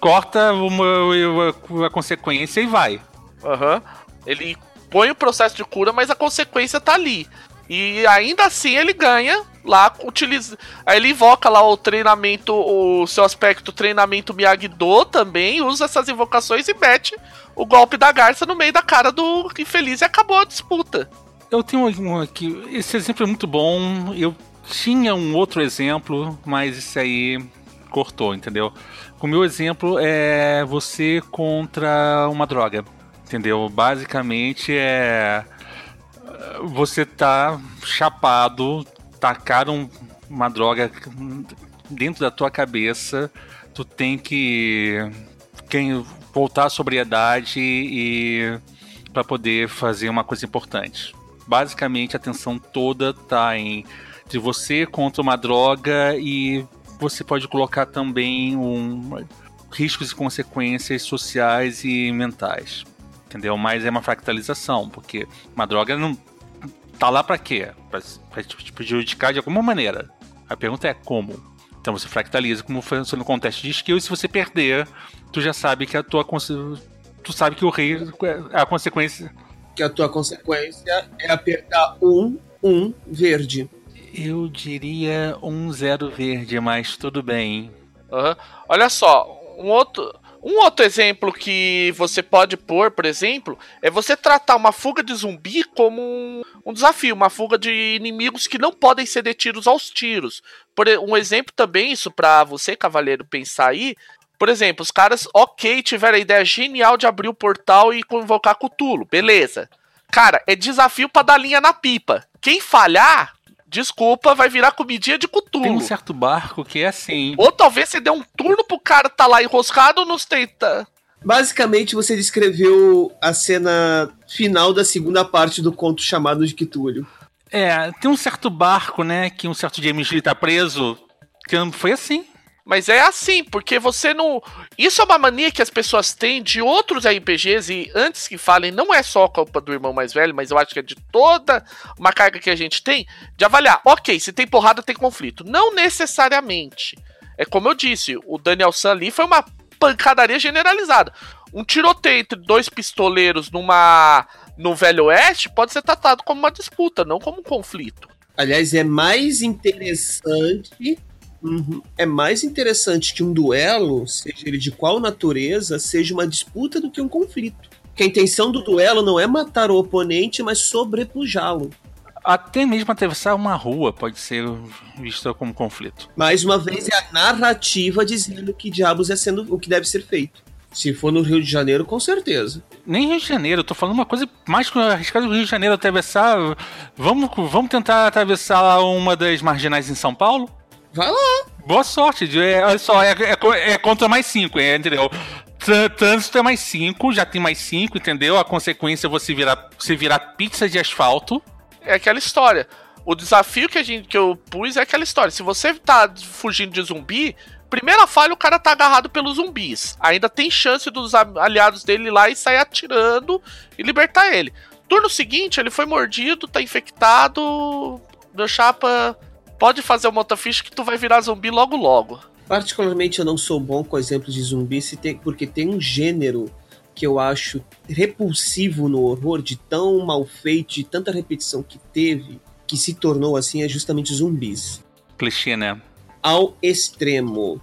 corta uma, uma, a consequência e vai. Aham. Uhum. Ele põe o processo de cura, mas a consequência tá ali. E ainda assim ele ganha lá, utiliza. Aí ele invoca lá o treinamento, o seu aspecto treinamento Miyagi-Do também, usa essas invocações e mete o golpe da garça no meio da cara do infeliz e acabou a disputa. Eu tenho um aqui, esse exemplo é muito bom. Eu tinha um outro exemplo, mas esse aí cortou, entendeu? O meu exemplo é você contra uma droga, entendeu? Basicamente é você tá chapado, tacaram uma droga dentro da tua cabeça, tu tem que quem voltar à sobriedade e para poder fazer uma coisa importante. Basicamente, a atenção toda tá em de você contra uma droga e você pode colocar também um riscos e consequências sociais e mentais. Entendeu? Mas é uma fractalização, porque uma droga não tá lá para quê? Para te prejudicar de alguma maneira. A pergunta é como. Então você fractaliza como foi no contexto de skill e se você perder, tu já sabe que a tua tu sabe que o rei é a consequência que a tua consequência é apertar um um verde. Eu diria um zero verde, mas tudo bem. Uhum. Olha só, um outro um outro exemplo que você pode pôr, por exemplo, é você tratar uma fuga de zumbi como um, um desafio, uma fuga de inimigos que não podem ser detidos aos tiros. Por um exemplo também, isso para você, cavaleiro, pensar aí. Por exemplo, os caras, ok, tiveram a ideia genial de abrir o portal e convocar Cutulo, beleza. Cara, é desafio para dar linha na pipa. Quem falhar, desculpa, vai virar comidinha de cutulo. Tem um certo barco que é assim. Ou talvez você dê um turno pro cara tá lá enroscado nos tenta. Basicamente, você descreveu a cena final da segunda parte do conto chamado de Quitúlio. É, tem um certo barco, né, que um certo James Lee tá preso, que foi assim. Mas é assim, porque você não. Isso é uma mania que as pessoas têm de outros RPGs, e antes que falem, não é só culpa do irmão mais velho, mas eu acho que é de toda uma carga que a gente tem, de avaliar, ok, se tem porrada, tem conflito. Não necessariamente. É como eu disse, o Daniel San ali foi uma pancadaria generalizada. Um tiroteio entre dois pistoleiros numa. no Velho Oeste pode ser tratado como uma disputa, não como um conflito. Aliás, é mais interessante Uhum. É mais interessante que um duelo, seja ele de qual natureza, seja uma disputa do que um conflito. Que a intenção do duelo não é matar o oponente, mas sobrepujá-lo. Até mesmo atravessar uma rua pode ser visto como conflito. Mais uma vez, é a narrativa dizendo que diabos é sendo o que deve ser feito. Se for no Rio de Janeiro, com certeza. Nem Rio de Janeiro, eu tô falando uma coisa mais arriscada do Rio de Janeiro atravessar. Vamos, vamos tentar atravessar uma das marginais em São Paulo? Vai lá. Boa sorte. É, olha só, é, é, é contra mais 5, é, entendeu? Trânsito é mais 5, já tem mais 5, entendeu? A consequência é você virar, você virar pizza de asfalto. É aquela história. O desafio que, a gente, que eu pus é aquela história. Se você tá fugindo de zumbi, primeira falha o cara tá agarrado pelos zumbis. Ainda tem chance dos aliados dele ir lá e sair atirando e libertar ele. Turno seguinte, ele foi mordido, tá infectado. Meu chapa pode fazer o motofish que tu vai virar zumbi logo logo. Particularmente eu não sou bom com exemplos de zumbi se tem, porque tem um gênero que eu acho repulsivo no horror, de tão mal feito, de tanta repetição que teve, que se tornou assim, é justamente zumbis. Clichê, né? Ao extremo.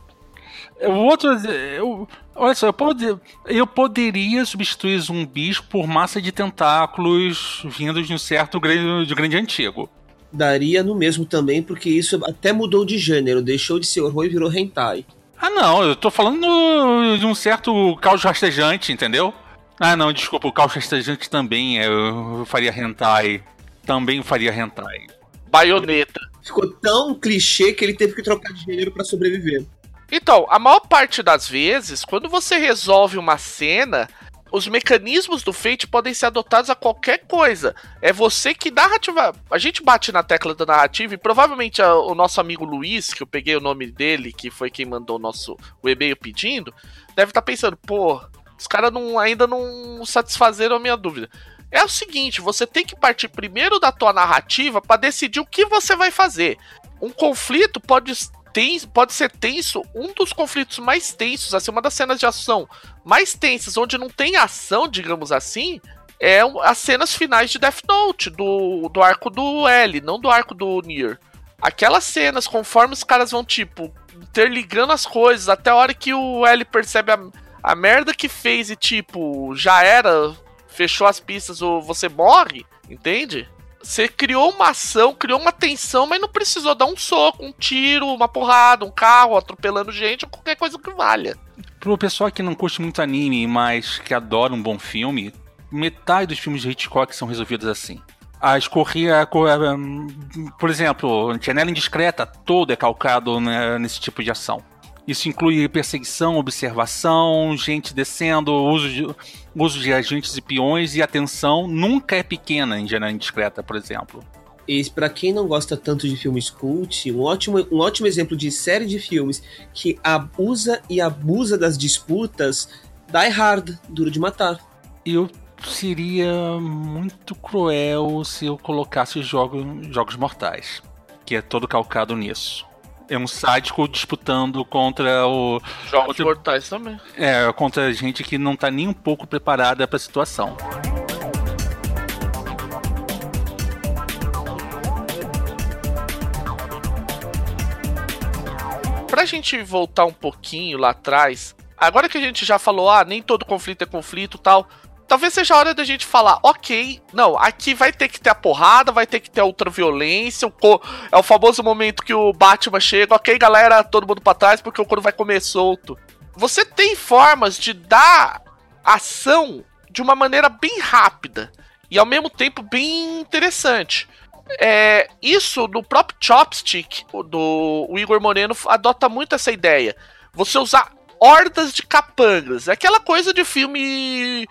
O outro. Eu, olha só, eu, pode, eu poderia substituir zumbis por massa de tentáculos vindos de um certo grande, de grande antigo. Daria no mesmo também, porque isso até mudou de gênero, deixou de ser horror e virou hentai. Ah, não, eu tô falando de um certo caos rastejante, entendeu? Ah, não, desculpa, o caos rastejante também é, eu faria hentai. Também faria hentai. Baioneta. Ficou tão clichê que ele teve que trocar de gênero para sobreviver. Então, a maior parte das vezes, quando você resolve uma cena, os mecanismos do Fate podem ser adotados a qualquer coisa. É você que narrativa. A gente bate na tecla da narrativa e provavelmente a, o nosso amigo Luiz, que eu peguei o nome dele, que foi quem mandou o nosso o e-mail pedindo, deve estar tá pensando, pô, os caras não, ainda não satisfazeram a minha dúvida. É o seguinte, você tem que partir primeiro da tua narrativa para decidir o que você vai fazer. Um conflito pode tem, pode ser tenso, um dos conflitos mais tensos, assim, uma das cenas de ação mais tensas, onde não tem ação, digamos assim, é as cenas finais de Death Note, do, do arco do L, não do arco do Nier. Aquelas cenas, conforme os caras vão, tipo, interligando as coisas, até a hora que o L percebe a, a merda que fez e, tipo, já era, fechou as pistas ou você morre, entende? Você criou uma ação, criou uma tensão, mas não precisou dar um soco, um tiro, uma porrada, um carro atropelando gente ou qualquer coisa que valha. Pro pessoal que não curte muito anime, mas que adora um bom filme, metade dos filmes de Hitchcock são resolvidos assim. A escorria, por exemplo, Janela Indiscreta, todo é calcado né, nesse tipo de ação. Isso inclui perseguição, observação, gente descendo, uso de, uso de agentes e peões e atenção nunca é pequena em Janela Indiscreta, por exemplo. E para quem não gosta tanto de filmes cult, um ótimo, um ótimo exemplo de série de filmes que abusa e abusa das disputas, Die Hard, Duro de Matar. Eu seria muito cruel se eu colocasse jogos, jogos mortais, que é todo calcado nisso é um sádico disputando contra o. Jogos contra, mortais também. É, contra gente que não tá nem um pouco preparada para a situação. Pra gente voltar um pouquinho lá atrás, agora que a gente já falou, ah, nem todo conflito é conflito tal, talvez seja a hora da gente falar, ok, não, aqui vai ter que ter a porrada, vai ter que ter a ultraviolência, o co é o famoso momento que o Batman chega, ok, galera, todo mundo pra trás, porque o couro vai comer solto. Você tem formas de dar ação de uma maneira bem rápida e ao mesmo tempo bem interessante. É, isso no próprio Chopstick do Igor Moreno adota muito essa ideia. Você usar hordas de capangas. É aquela coisa de filme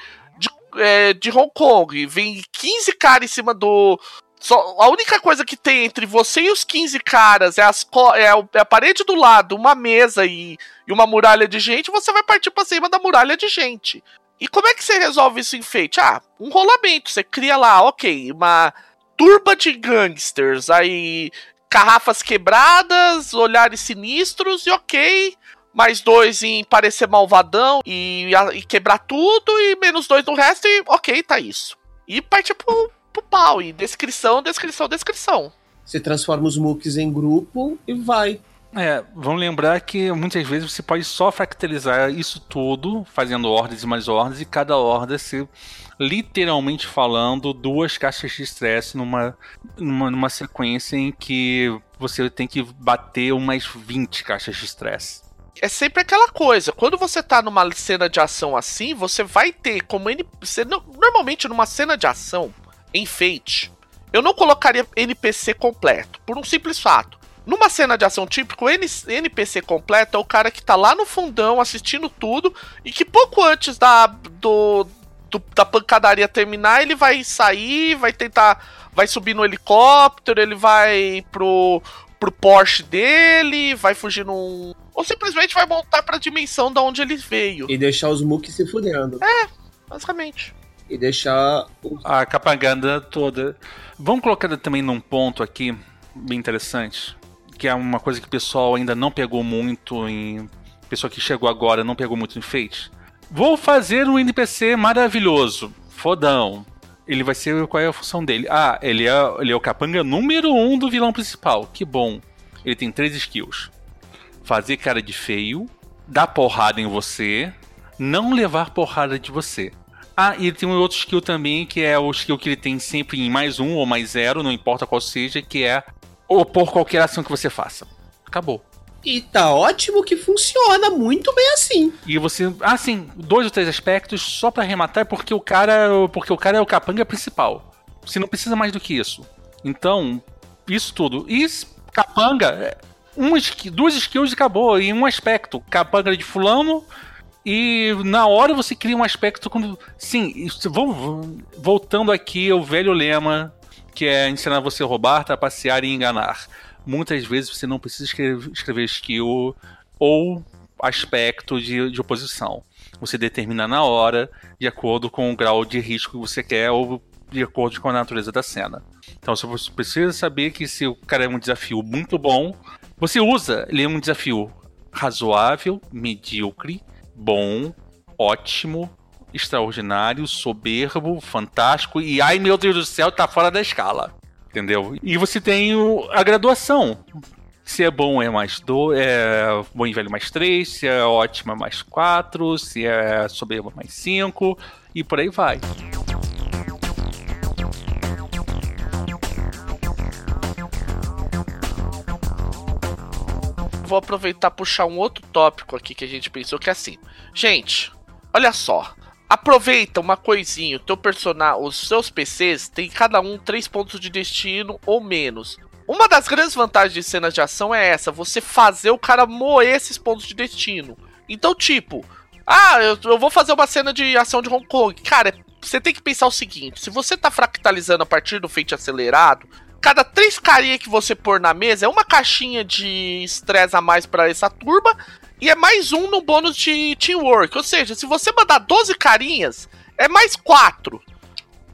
é, de Hong Kong, vem 15 caras em cima do. Só, a única coisa que tem entre você e os 15 caras é, as, é, a, é a parede do lado, uma mesa e, e uma muralha de gente, você vai partir pra cima da muralha de gente. E como é que você resolve isso em Fate? Ah, um rolamento. Você cria lá, ok, uma turba de gangsters, aí garrafas quebradas, olhares sinistros e ok mais dois em parecer malvadão e, e, quebrar tudo, e menos dois no resto, e ok, tá isso. E partir pro, pro pau, e descrição, descrição, descrição. Você transforma os mooks em grupo e vai. É, vamos lembrar que muitas vezes você pode só fractalizar isso tudo, fazendo ordens e mais ordens, e cada ordem ser, literalmente falando, duas caixas de estresse numa, numa, numa sequência em que você tem que bater umas 20 caixas de estresse é sempre aquela coisa. Quando você tá numa cena de ação assim, você vai ter como NPC. Normalmente, numa cena de ação, em Fate, eu não colocaria NPC completo, por um simples fato. Numa cena de ação típico, o NPC completo é o cara que tá lá no fundão assistindo tudo e que pouco antes da, do, do, da pancadaria terminar, ele vai sair, vai tentar. Vai subir no helicóptero, ele vai pro, pro Porsche dele, vai fugir num. Ou simplesmente vai voltar pra dimensão da onde ele veio. E deixar os Mooks se fudendo. É, basicamente. E deixar. A capaganda toda. Vamos colocar também num ponto aqui bem interessante. Que é uma coisa que o pessoal ainda não pegou muito em. Pessoa que chegou agora não pegou muito em Fate. Vou fazer um NPC maravilhoso, fodão. Ele vai ser. Qual é a função dele? Ah, ele é, ele é o capanga número um do vilão principal. Que bom. Ele tem três skills: fazer cara de feio, dar porrada em você, não levar porrada de você. Ah, e ele tem um outro skill também, que é o skill que ele tem sempre em mais um ou mais zero, não importa qual seja, que é opor qualquer ação que você faça. Acabou. E tá ótimo que funciona muito bem assim. E você, ah, sim, dois ou três aspectos só para arrematar, porque o cara, porque o cara é o capanga principal. Você não precisa mais do que isso. Então, isso tudo. E capanga, é, um, duas skills e acabou, em um aspecto. Capanga de fulano, e na hora você cria um aspecto quando. Sim, voltando aqui ao velho lema que é ensinar você a roubar, trapacear e enganar. Muitas vezes você não precisa escrever, escrever skill ou aspecto de, de oposição. Você determina na hora, de acordo com o grau de risco que você quer ou de acordo com a natureza da cena. Então, você precisa saber que se o cara é um desafio muito bom, você usa ele é um desafio razoável, medíocre, bom, ótimo, extraordinário, soberbo, fantástico e ai meu Deus do céu, tá fora da escala. Entendeu? E você tem o, a graduação. Se é bom é mais do, é bom e velho mais 3, se é ótimo é mais 4, se é soberbo mais 5 e por aí vai. Vou aproveitar puxar um outro tópico aqui que a gente pensou que é assim. Gente, olha só. Aproveita uma coisinha, o teu personagem, os seus PCs tem cada um três pontos de destino ou menos. Uma das grandes vantagens de cenas de ação é essa, você fazer o cara moer esses pontos de destino. Então, tipo, ah, eu, eu vou fazer uma cena de ação de Hong Kong. Cara, você tem que pensar o seguinte: se você tá fractalizando a partir do feito acelerado, cada três carinhas que você pôr na mesa é uma caixinha de estresse a mais para essa turma e é mais um no bônus de teamwork. Ou seja, se você mandar 12 carinhas, é mais 4.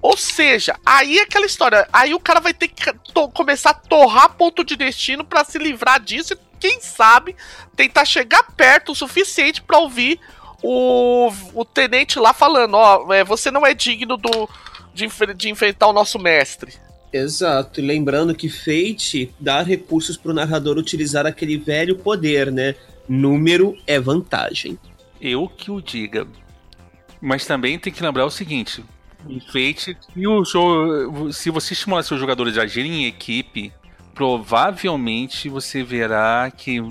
Ou seja, aí é aquela história. Aí o cara vai ter que começar a torrar ponto de destino para se livrar disso e, quem sabe, tentar chegar perto o suficiente para ouvir o, o tenente lá falando: Ó, oh, você não é digno do, de, de enfrentar o nosso mestre. Exato, e lembrando que Fate dá recursos para o narrador utilizar aquele velho poder, né? Número é vantagem. Eu que o diga. Mas também tem que lembrar o seguinte: em Fate, se, o jogo, se você estimular seus jogadores a agirem em equipe, provavelmente você verá que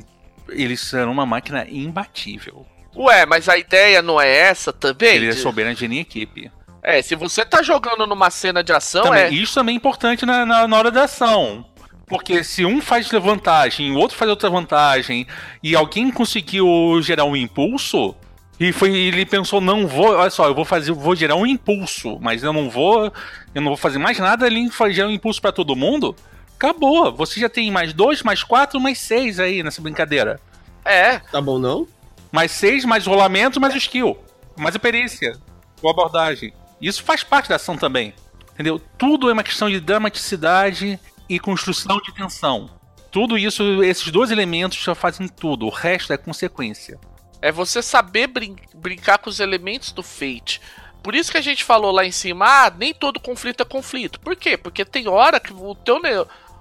eles serão uma máquina imbatível. Ué, mas a ideia não é essa também? Eles souberam agir em equipe. É, se você tá jogando numa cena de ação, também, é... Isso também é importante na, na, na hora da ação. Porque se um faz vantagem, o outro faz outra vantagem, e alguém conseguiu gerar um impulso, e foi, ele pensou, não vou, olha só, eu vou fazer, vou gerar um impulso, mas eu não vou, eu não vou fazer mais nada ali gerar um impulso para todo mundo. Acabou. Você já tem mais dois, mais quatro, mais seis aí nessa brincadeira. É. Tá bom não? Mais seis, mais rolamento, mais skill, mais a perícia, com abordagem. Isso faz parte da ação também. Entendeu? Tudo é uma questão de dramaticidade e construção de tensão. Tudo isso, esses dois elementos já fazem tudo, o resto é consequência. É você saber brin brincar com os elementos do Fate. Por isso que a gente falou lá em cima, ah, nem todo conflito é conflito. Por quê? Porque tem hora que o teu,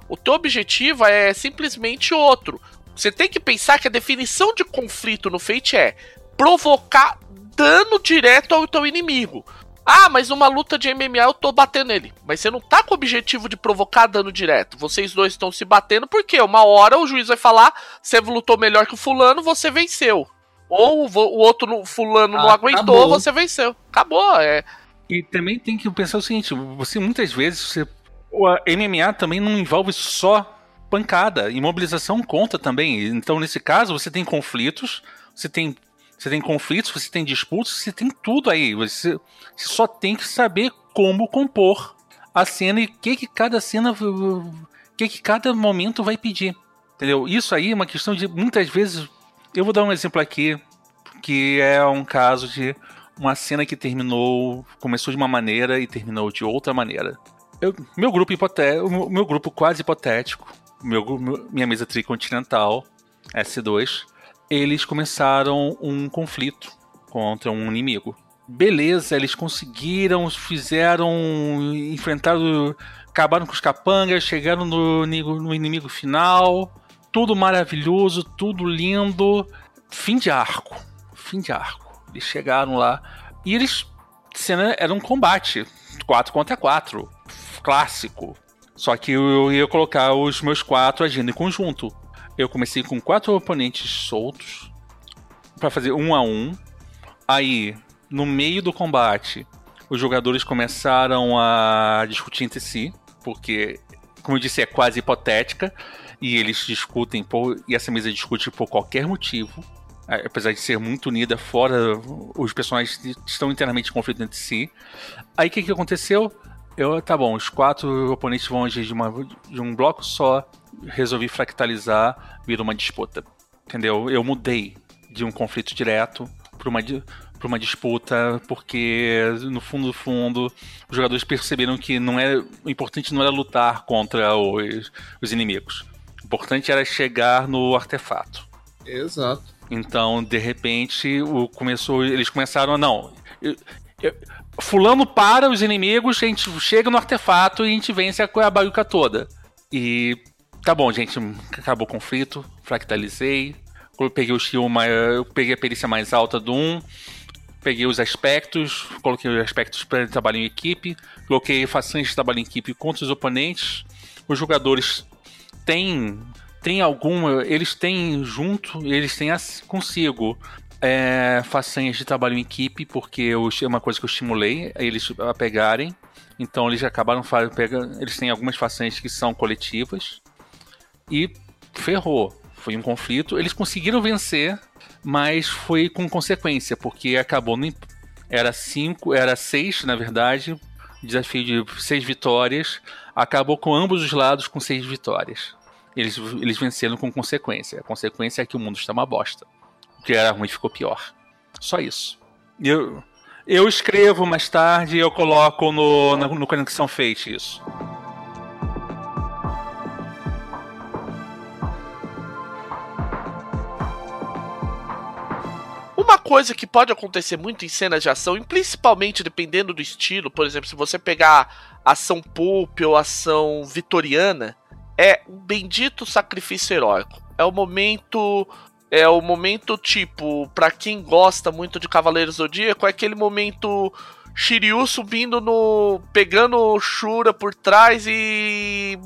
o teu objetivo é simplesmente outro. Você tem que pensar que a definição de conflito no Fate é provocar dano direto ao teu inimigo. Ah, mas numa luta de MMA eu tô batendo ele. Mas você não tá com o objetivo de provocar dano direto. Vocês dois estão se batendo porque uma hora o juiz vai falar: você lutou melhor que o fulano, você venceu. Ou o outro fulano ah, não aguentou, acabou. você venceu. Acabou, é. E também tem que pensar o seguinte: você muitas vezes. Você, o MMA também não envolve só pancada. Imobilização conta também. Então, nesse caso, você tem conflitos, você tem você tem conflitos, você tem disputas, você tem tudo aí. Você, você só tem que saber como compor a cena e o que, que cada cena. O que, que cada momento vai pedir. Entendeu? Isso aí é uma questão de muitas vezes. Eu vou dar um exemplo aqui, que é um caso de uma cena que terminou. Começou de uma maneira e terminou de outra maneira. Eu, meu grupo hipotético, meu grupo quase hipotético, meu, minha mesa tricontinental, S2, eles começaram um conflito contra um inimigo. Beleza, eles conseguiram, fizeram, enfrentaram, acabaram com os capangas, chegaram no, no inimigo final, tudo maravilhoso, tudo lindo. Fim de arco. Fim de arco. Eles chegaram lá e eles. Cena era um combate 4 contra 4. Clássico. Só que eu ia colocar os meus quatro agindo em conjunto. Eu comecei com quatro oponentes soltos para fazer um a um. Aí, no meio do combate, os jogadores começaram a discutir entre si, porque, como eu disse, é quase hipotética e eles discutem por, e essa mesa discute por qualquer motivo. Apesar de ser muito unida, fora os personagens estão internamente em conflito entre si. Aí o que, que aconteceu? Eu, tá bom, os quatro oponentes vão agir de, uma, de um bloco só. Resolvi fractalizar, vira uma disputa. Entendeu? Eu mudei de um conflito direto para uma, para uma disputa, porque no fundo do fundo os jogadores perceberam que não é o importante não era lutar contra os, os inimigos importante era chegar no artefato. Exato. Então, de repente, o começou, eles começaram a não. Eu, eu, fulano para os inimigos, a gente chega no artefato e a gente vence a, a baruca toda. E tá bom, gente, acabou o conflito, fractalizei, eu peguei o mais, eu peguei a perícia mais alta do 1, peguei os aspectos, coloquei os aspectos para trabalho em equipe, coloquei façanhas de trabalho em equipe contra os oponentes. Os jogadores tem tem alguma, eles têm junto, eles têm consigo é, façanhas de trabalho em equipe, porque eu, é uma coisa que eu estimulei eles a pegarem. Então eles acabaram pegando, eles têm algumas façanhas que são coletivas e ferrou. Foi um conflito. Eles conseguiram vencer, mas foi com consequência, porque acabou no, era cinco, era seis na verdade, desafio de seis vitórias, acabou com ambos os lados com seis vitórias. Eles, eles venceram com consequência. A consequência é que o mundo está uma bosta. O que era ruim ficou pior. Só isso. Eu, eu escrevo mais tarde e eu coloco no, no, no Conexão Fate isso. Uma coisa que pode acontecer muito em cenas de ação, e principalmente dependendo do estilo, por exemplo, se você pegar ação pulp ou ação vitoriana, é um bendito sacrifício heróico. É o momento. É o momento, tipo, para quem gosta muito de Cavaleiros Zodíaco, é aquele momento Shiryu subindo no. pegando Shura por trás e.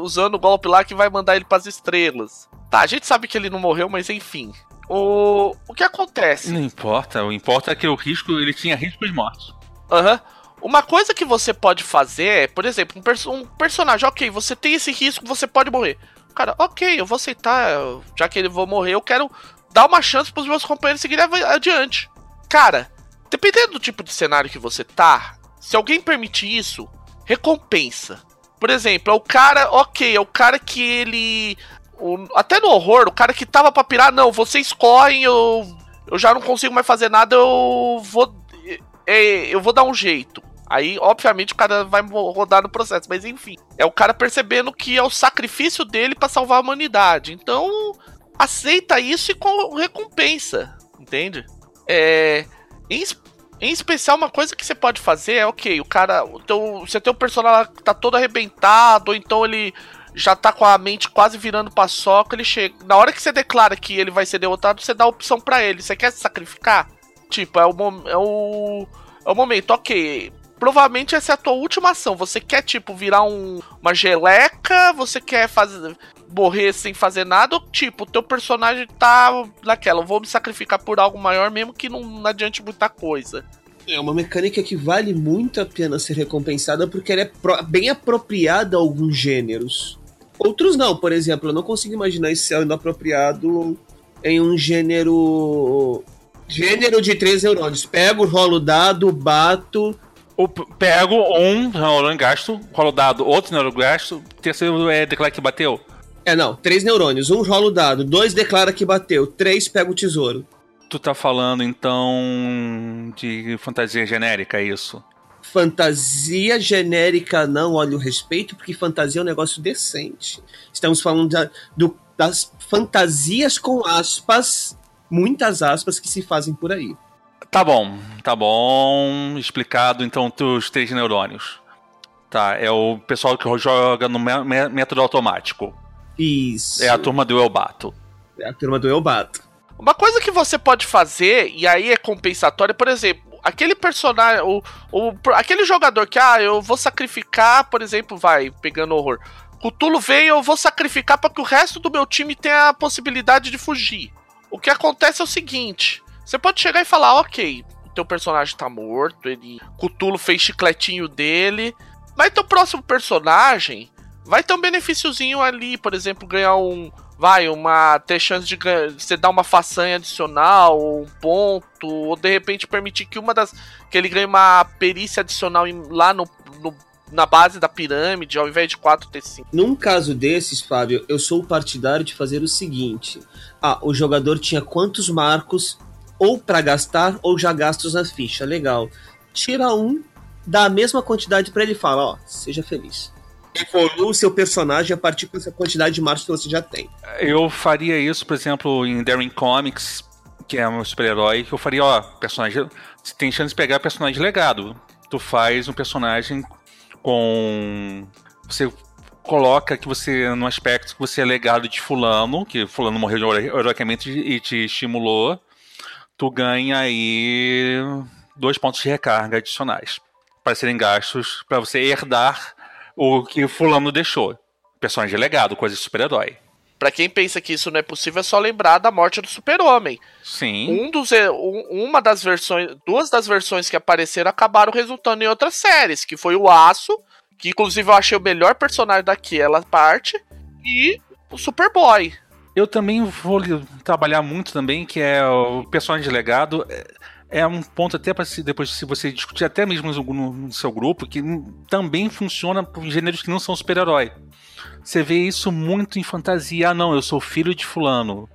usando o golpe lá que vai mandar ele para as estrelas. Tá, a gente sabe que ele não morreu, mas enfim. O, o que acontece? Não importa, o importa é que o risco, ele tinha risco de morte. Aham. Uhum. Uma coisa que você pode fazer é, por exemplo, um, perso um, personagem, ok, você tem esse risco, você pode morrer. Cara, ok, eu vou aceitar, já que ele vou morrer, eu quero dar uma chance para os meus companheiros seguirem adiante. Cara, dependendo do tipo de cenário que você tá, se alguém permitir isso, recompensa. Por exemplo, é o cara, ok, é o cara que ele o, até no horror, o cara que tava pra pirar, não, vocês correm, eu, eu já não consigo mais fazer nada, eu vou. É, eu vou dar um jeito. Aí, obviamente, o cara vai rodar no processo, mas enfim. É o cara percebendo que é o sacrifício dele para salvar a humanidade. Então, aceita isso e com recompensa, entende? É. Em, em especial, uma coisa que você pode fazer é, ok, o cara. O teu, você tem um personagem tá todo arrebentado, ou então ele já tá com a mente quase virando paçoca, ele chega. Na hora que você declara que ele vai ser derrotado, você dá a opção para ele. Você quer se sacrificar? Tipo, é o, é o. É o momento, ok. Provavelmente essa é a tua última ação. Você quer, tipo, virar um, uma geleca? Você quer fazer. morrer sem fazer nada? Ou, tipo, o teu personagem tá naquela. Eu vou me sacrificar por algo maior, mesmo que não, não adiante muita coisa. É uma mecânica que vale muito a pena ser recompensada porque ela é bem apropriada a alguns gêneros. Outros não, por exemplo, eu não consigo imaginar esse sendo apropriado em um gênero. Gênero de três neurônios. Pego, rolo dado, bato. O, pego um neurônio gasto, rolo dado, outro neurônio gasto, terceiro é declara que bateu. É, não, três neurônios. Um rolo dado, dois declara que bateu, três pega o tesouro. Tu tá falando então de fantasia genérica, é isso? Fantasia genérica não olha o respeito, porque fantasia é um negócio decente. Estamos falando da, do, das fantasias com aspas, muitas aspas, que se fazem por aí. Tá bom, tá bom. Explicado então os três neurônios. Tá, é o pessoal que joga no método automático. Isso. É a turma do Elbato. É a turma do Elbato. Uma coisa que você pode fazer, e aí é compensatória, por exemplo, aquele personagem, o, o, aquele jogador que, ah, eu vou sacrificar, por exemplo, vai, pegando horror. Cutulo veio, eu vou sacrificar para que o resto do meu time tenha a possibilidade de fugir. O que acontece é o seguinte: você pode chegar e falar, ok, o teu personagem tá morto, ele. Cutulo fez chicletinho dele. Mas teu próximo personagem vai ter um benefíciozinho ali, por exemplo, ganhar um. Vai, uma. ter chance de você dar uma façanha adicional, ou um ponto, ou de repente permitir que uma das. que ele ganhe uma perícia adicional em, lá no, no na base da pirâmide, ao invés de 4 ter 5. Num caso desses, Fábio, eu sou partidário de fazer o seguinte: ah, o jogador tinha quantos marcos ou para gastar ou já gastos na ficha. Legal. Tira um, dá a mesma quantidade para ele e fala: ó, seja feliz. Evolua o seu personagem a partir dessa quantidade de marcos que você já tem. Eu faria isso, por exemplo, em Daring Comics, que é um super-herói, que eu faria, ó, personagem. Você tem chance de pegar personagem legado. Tu faz um personagem com. Você coloca que você, no aspecto que você é legado de fulano, que fulano morreu heroicamente e te estimulou tu ganha aí dois pontos de recarga adicionais para serem gastos para você herdar o que fulano deixou. Personagem legado, coisa de super-herói. Pra quem pensa que isso não é possível, é só lembrar da morte do super-homem. Sim. Um dos, um, uma das versões, duas das versões que apareceram acabaram resultando em outras séries, que foi o Aço, que inclusive eu achei o melhor personagem daquela parte, e o Superboy. Eu também vou trabalhar muito também, que é o personagem de legado. É, é um ponto até para se, depois se você discutir até mesmo no, no, seu grupo, que também funciona para gêneros que não são super-herói. Você vê isso muito em fantasia. Ah, não, eu sou filho de fulano.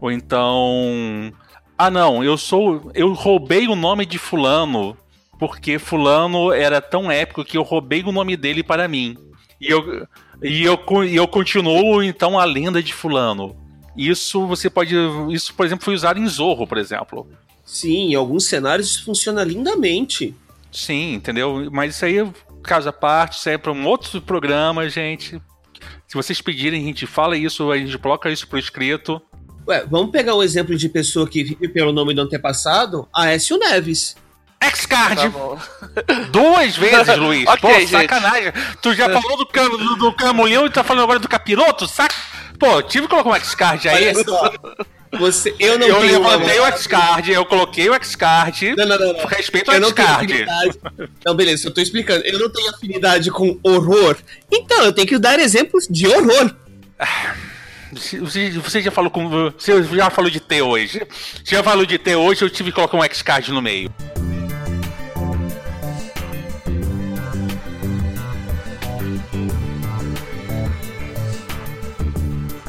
Ou então, ah, não, eu sou, eu roubei o nome de fulano porque fulano era tão épico que eu roubei o nome dele para mim. E eu, e eu, e eu continuo então a lenda de fulano. Isso você pode. Isso, por exemplo, foi usado em Zorro, por exemplo. Sim, em alguns cenários isso funciona lindamente. Sim, entendeu? Mas isso aí, caso à parte, isso aí é para um outro programa, gente. Se vocês pedirem, a gente fala isso, a gente coloca isso pro escrito. Ué, vamos pegar um exemplo de pessoa que vive pelo nome do antepassado, Aécio Neves. X-Card. Tá *laughs* Duas vezes, *laughs* Luiz. okay, Pô, gente. sacanagem. Tu já falou do, cam do, do camulhão e tá falando agora do capiroto? Saca? Pô, tive que colocar um X-Card aí. Você, eu não eu tenho levantei uma... o X-Card, eu coloquei o X-Card. Não, não, não, não. Respeito ao X-Card. Não, beleza, eu tô explicando. Eu não tenho afinidade com horror. Então, eu tenho que dar exemplos de horror. Você, você já falou com. Você já falou de T hoje. Você já falou de T hoje, eu tive que colocar um X-Card no meio.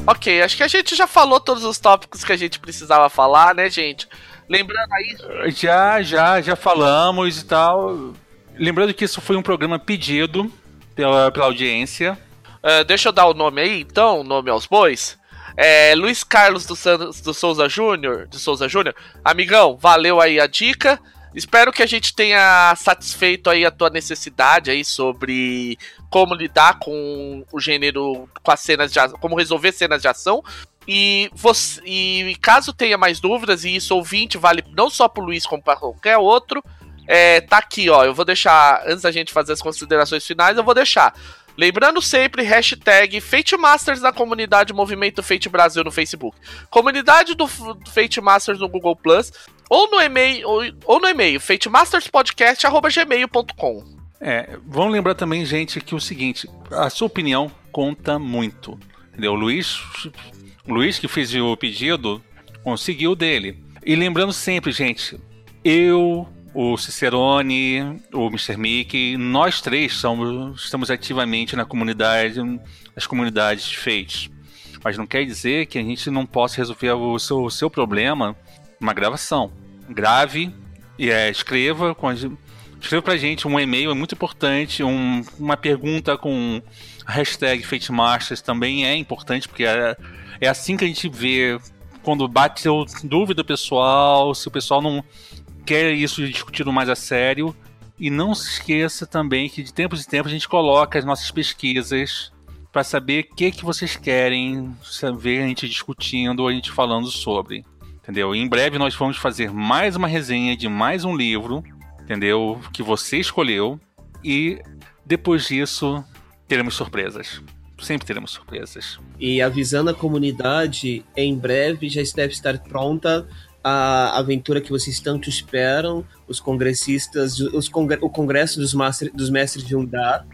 Ok, acho que a gente já falou todos os tópicos que a gente precisava falar, né, gente? Lembrando aí. Já, já, já falamos e tal. Lembrando que isso foi um programa pedido pela, pela audiência. Uh, deixa eu dar o nome aí, então, o nome aos bois. É, Luiz Carlos do, do Souza Júnior, de Souza Júnior. Amigão, valeu aí a dica. Espero que a gente tenha satisfeito aí a tua necessidade aí sobre como lidar com o gênero, com as cenas de como resolver cenas de ação. E, você, e caso tenha mais dúvidas, e isso ouvinte vale não só para o Luiz como para qualquer outro, é, tá aqui, ó. Eu vou deixar, antes da gente fazer as considerações finais, eu vou deixar. Lembrando sempre, hashtag Fate Masters na comunidade Movimento Fate Brasil no Facebook. Comunidade do Fate Masters no Google Plus. Ou no e-mail, ou, ou no e-mail, fatemasterspodcast.gmail.com. É, vamos lembrar também, gente, que o seguinte, a sua opinião conta muito. Entendeu? O Luiz, o Luiz que fez o pedido, conseguiu dele. E lembrando sempre, gente, eu, o Cicerone, o Mr. Mickey, nós três somos, estamos ativamente na comunidade, nas comunidades de Fate. Mas não quer dizer que a gente não possa resolver o seu, o seu problema numa gravação. Grave e é, escreva com as, Escreva pra gente um e-mail, é muito importante. Um, uma pergunta com hashtag FateMasters também é importante, porque é, é assim que a gente vê quando bate dúvida pessoal, se o pessoal não quer isso discutido mais a sério. E não se esqueça também que de tempos em tempos a gente coloca as nossas pesquisas para saber o que, que vocês querem ver a gente discutindo a gente falando sobre. Entendeu? Em breve nós vamos fazer mais uma resenha de mais um livro, entendeu? Que você escolheu. E depois disso teremos surpresas. Sempre teremos surpresas. E avisando a comunidade, em breve já deve estar pronta a aventura que vocês tanto esperam, os congressistas, os congre o congresso dos, master, dos mestres de Undar,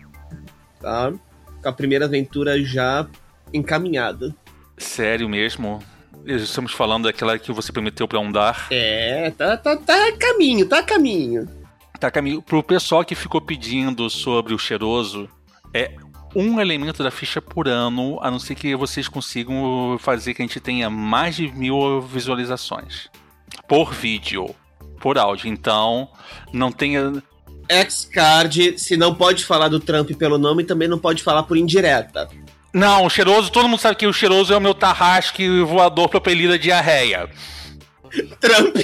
tá? Com a primeira aventura já encaminhada. Sério mesmo? Estamos falando daquela que você prometeu para Undar? É, tá, tá, tá a caminho, tá a caminho. Tá a caminho. Pro pessoal que ficou pedindo sobre o cheiroso, é um elemento da ficha por ano, a não ser que vocês consigam fazer que a gente tenha mais de mil visualizações por vídeo, por áudio. Então, não tenha. X-Card, se não pode falar do Trump pelo nome, também não pode falar por indireta. Não, o cheiroso, todo mundo sabe que o cheiroso é o meu tarrasque voador propelida diarreia. Trump.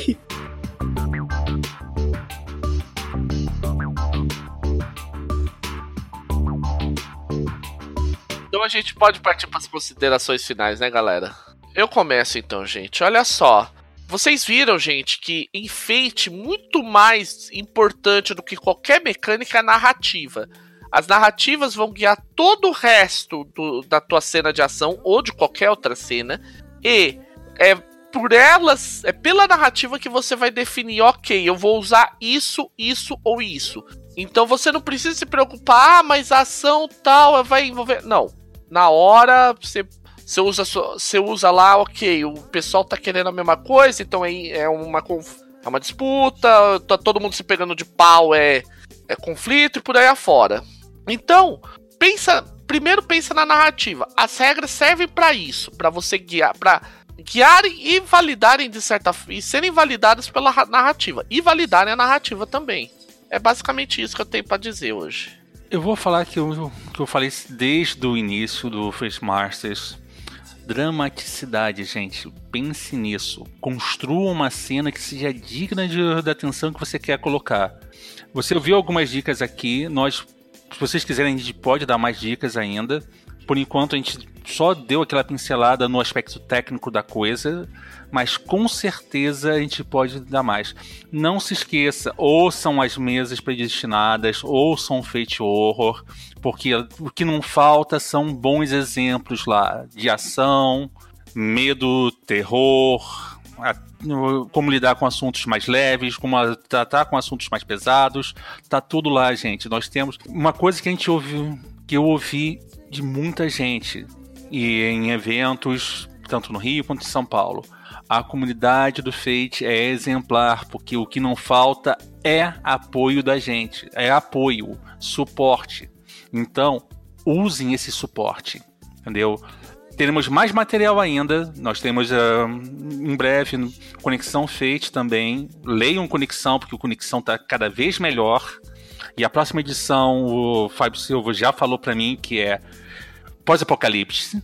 Então a gente pode partir para as considerações finais, né, galera? Eu começo então, gente. Olha só. Vocês viram, gente, que enfeite muito mais importante do que qualquer mecânica é a narrativa. As narrativas vão guiar todo o resto do, da tua cena de ação ou de qualquer outra cena. E é por elas, é pela narrativa que você vai definir, ok, eu vou usar isso, isso ou isso. Então você não precisa se preocupar, ah, mas a ação tal vai envolver. Não. Na hora, você você usa, você usa lá, ok, o pessoal tá querendo a mesma coisa, então aí é uma, é uma disputa, tá todo mundo se pegando de pau, é, é conflito e por aí afora. Então, pensa, primeiro pensa na narrativa. As regras servem para isso, para você guiar, para guiarem e validarem de certa e serem validadas pela narrativa e validarem a narrativa também. É basicamente isso que eu tenho para dizer hoje. Eu vou falar que eu, que eu falei desde o início do Face Masters dramaticidade, gente. Pense nisso. Construa uma cena que seja digna de, da atenção que você quer colocar. Você ouviu algumas dicas aqui. Nós, se vocês quiserem, a gente pode dar mais dicas ainda. Por enquanto, a gente só deu aquela pincelada no aspecto técnico da coisa, mas com certeza a gente pode dar mais. Não se esqueça, ouçam as mesas predestinadas, ouçam Fate Horror porque o que não falta são bons exemplos lá de ação, medo, terror, como lidar com assuntos mais leves, como tratar com assuntos mais pesados. Tá tudo lá, gente. Nós temos uma coisa que a gente ouviu, que eu ouvi de muita gente e em eventos tanto no Rio quanto em São Paulo. A comunidade do Fate é exemplar, porque o que não falta é apoio da gente, é apoio, suporte. Então, usem esse suporte, entendeu? Teremos mais material ainda. Nós temos uh, em breve Conexão Fate também. Leiam Conexão, porque o Conexão está cada vez melhor. E a próxima edição, o Fábio Silva já falou para mim que é pós-apocalipse.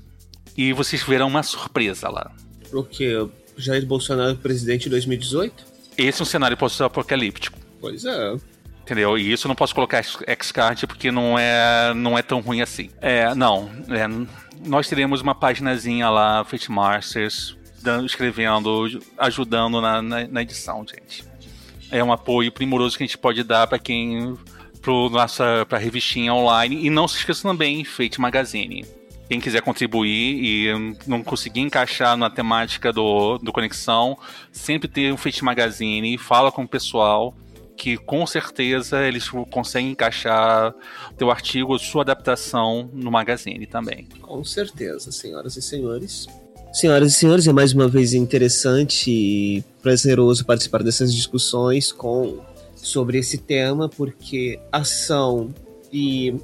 E vocês verão uma surpresa lá. O que? Jair Bolsonaro presidente em 2018? Esse é um cenário pós-apocalíptico. Pois é. Entendeu? E isso eu não posso colocar Xcard porque não é, não é tão ruim assim. É, não. É, nós teremos uma paginazinha lá, Fate Masters, escrevendo, ajudando na, na, na, edição, gente. É um apoio primoroso que a gente pode dar para quem. Pra revistinha online. E não se esqueça também, Fate Magazine. Quem quiser contribuir e não conseguir encaixar na temática do, do Conexão, sempre tem um Fate Magazine, fala com o pessoal que com certeza eles conseguem encaixar teu artigo, sua adaptação no magazine também. Com certeza, senhoras e senhores. Senhoras e senhores, é mais uma vez interessante e prazeroso participar dessas discussões com sobre esse tema, porque ação e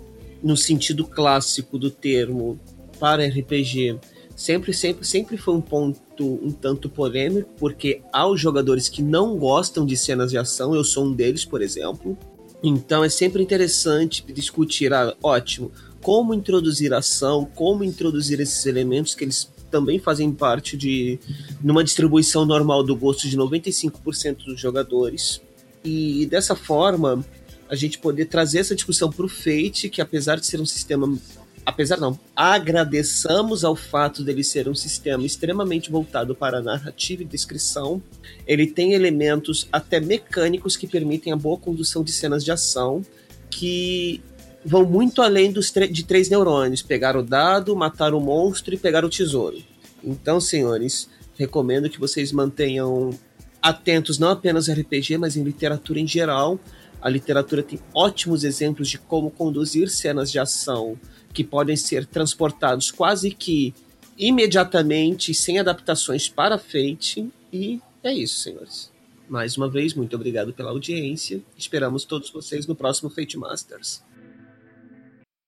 no sentido clássico do termo para RPG sempre, sempre, sempre foi um ponto um tanto polêmico, porque há os jogadores que não gostam de cenas de ação, eu sou um deles, por exemplo. Então é sempre interessante discutir, ah, ótimo, como introduzir ação, como introduzir esses elementos que eles também fazem parte de numa distribuição normal do gosto de 95% dos jogadores. e dessa forma a gente poder trazer essa discussão para o Fate, que apesar de ser um sistema apesar não, agradeçamos ao fato dele ser um sistema extremamente voltado para narrativa e descrição. Ele tem elementos até mecânicos que permitem a boa condução de cenas de ação que vão muito além dos de três neurônios: pegar o dado, matar o monstro e pegar o tesouro. Então, senhores, recomendo que vocês mantenham atentos não apenas ao RPG, mas em literatura em geral. A literatura tem ótimos exemplos de como conduzir cenas de ação que podem ser transportados quase que imediatamente, sem adaptações para Fate. E é isso, senhores. Mais uma vez, muito obrigado pela audiência. Esperamos todos vocês no próximo Fate Masters.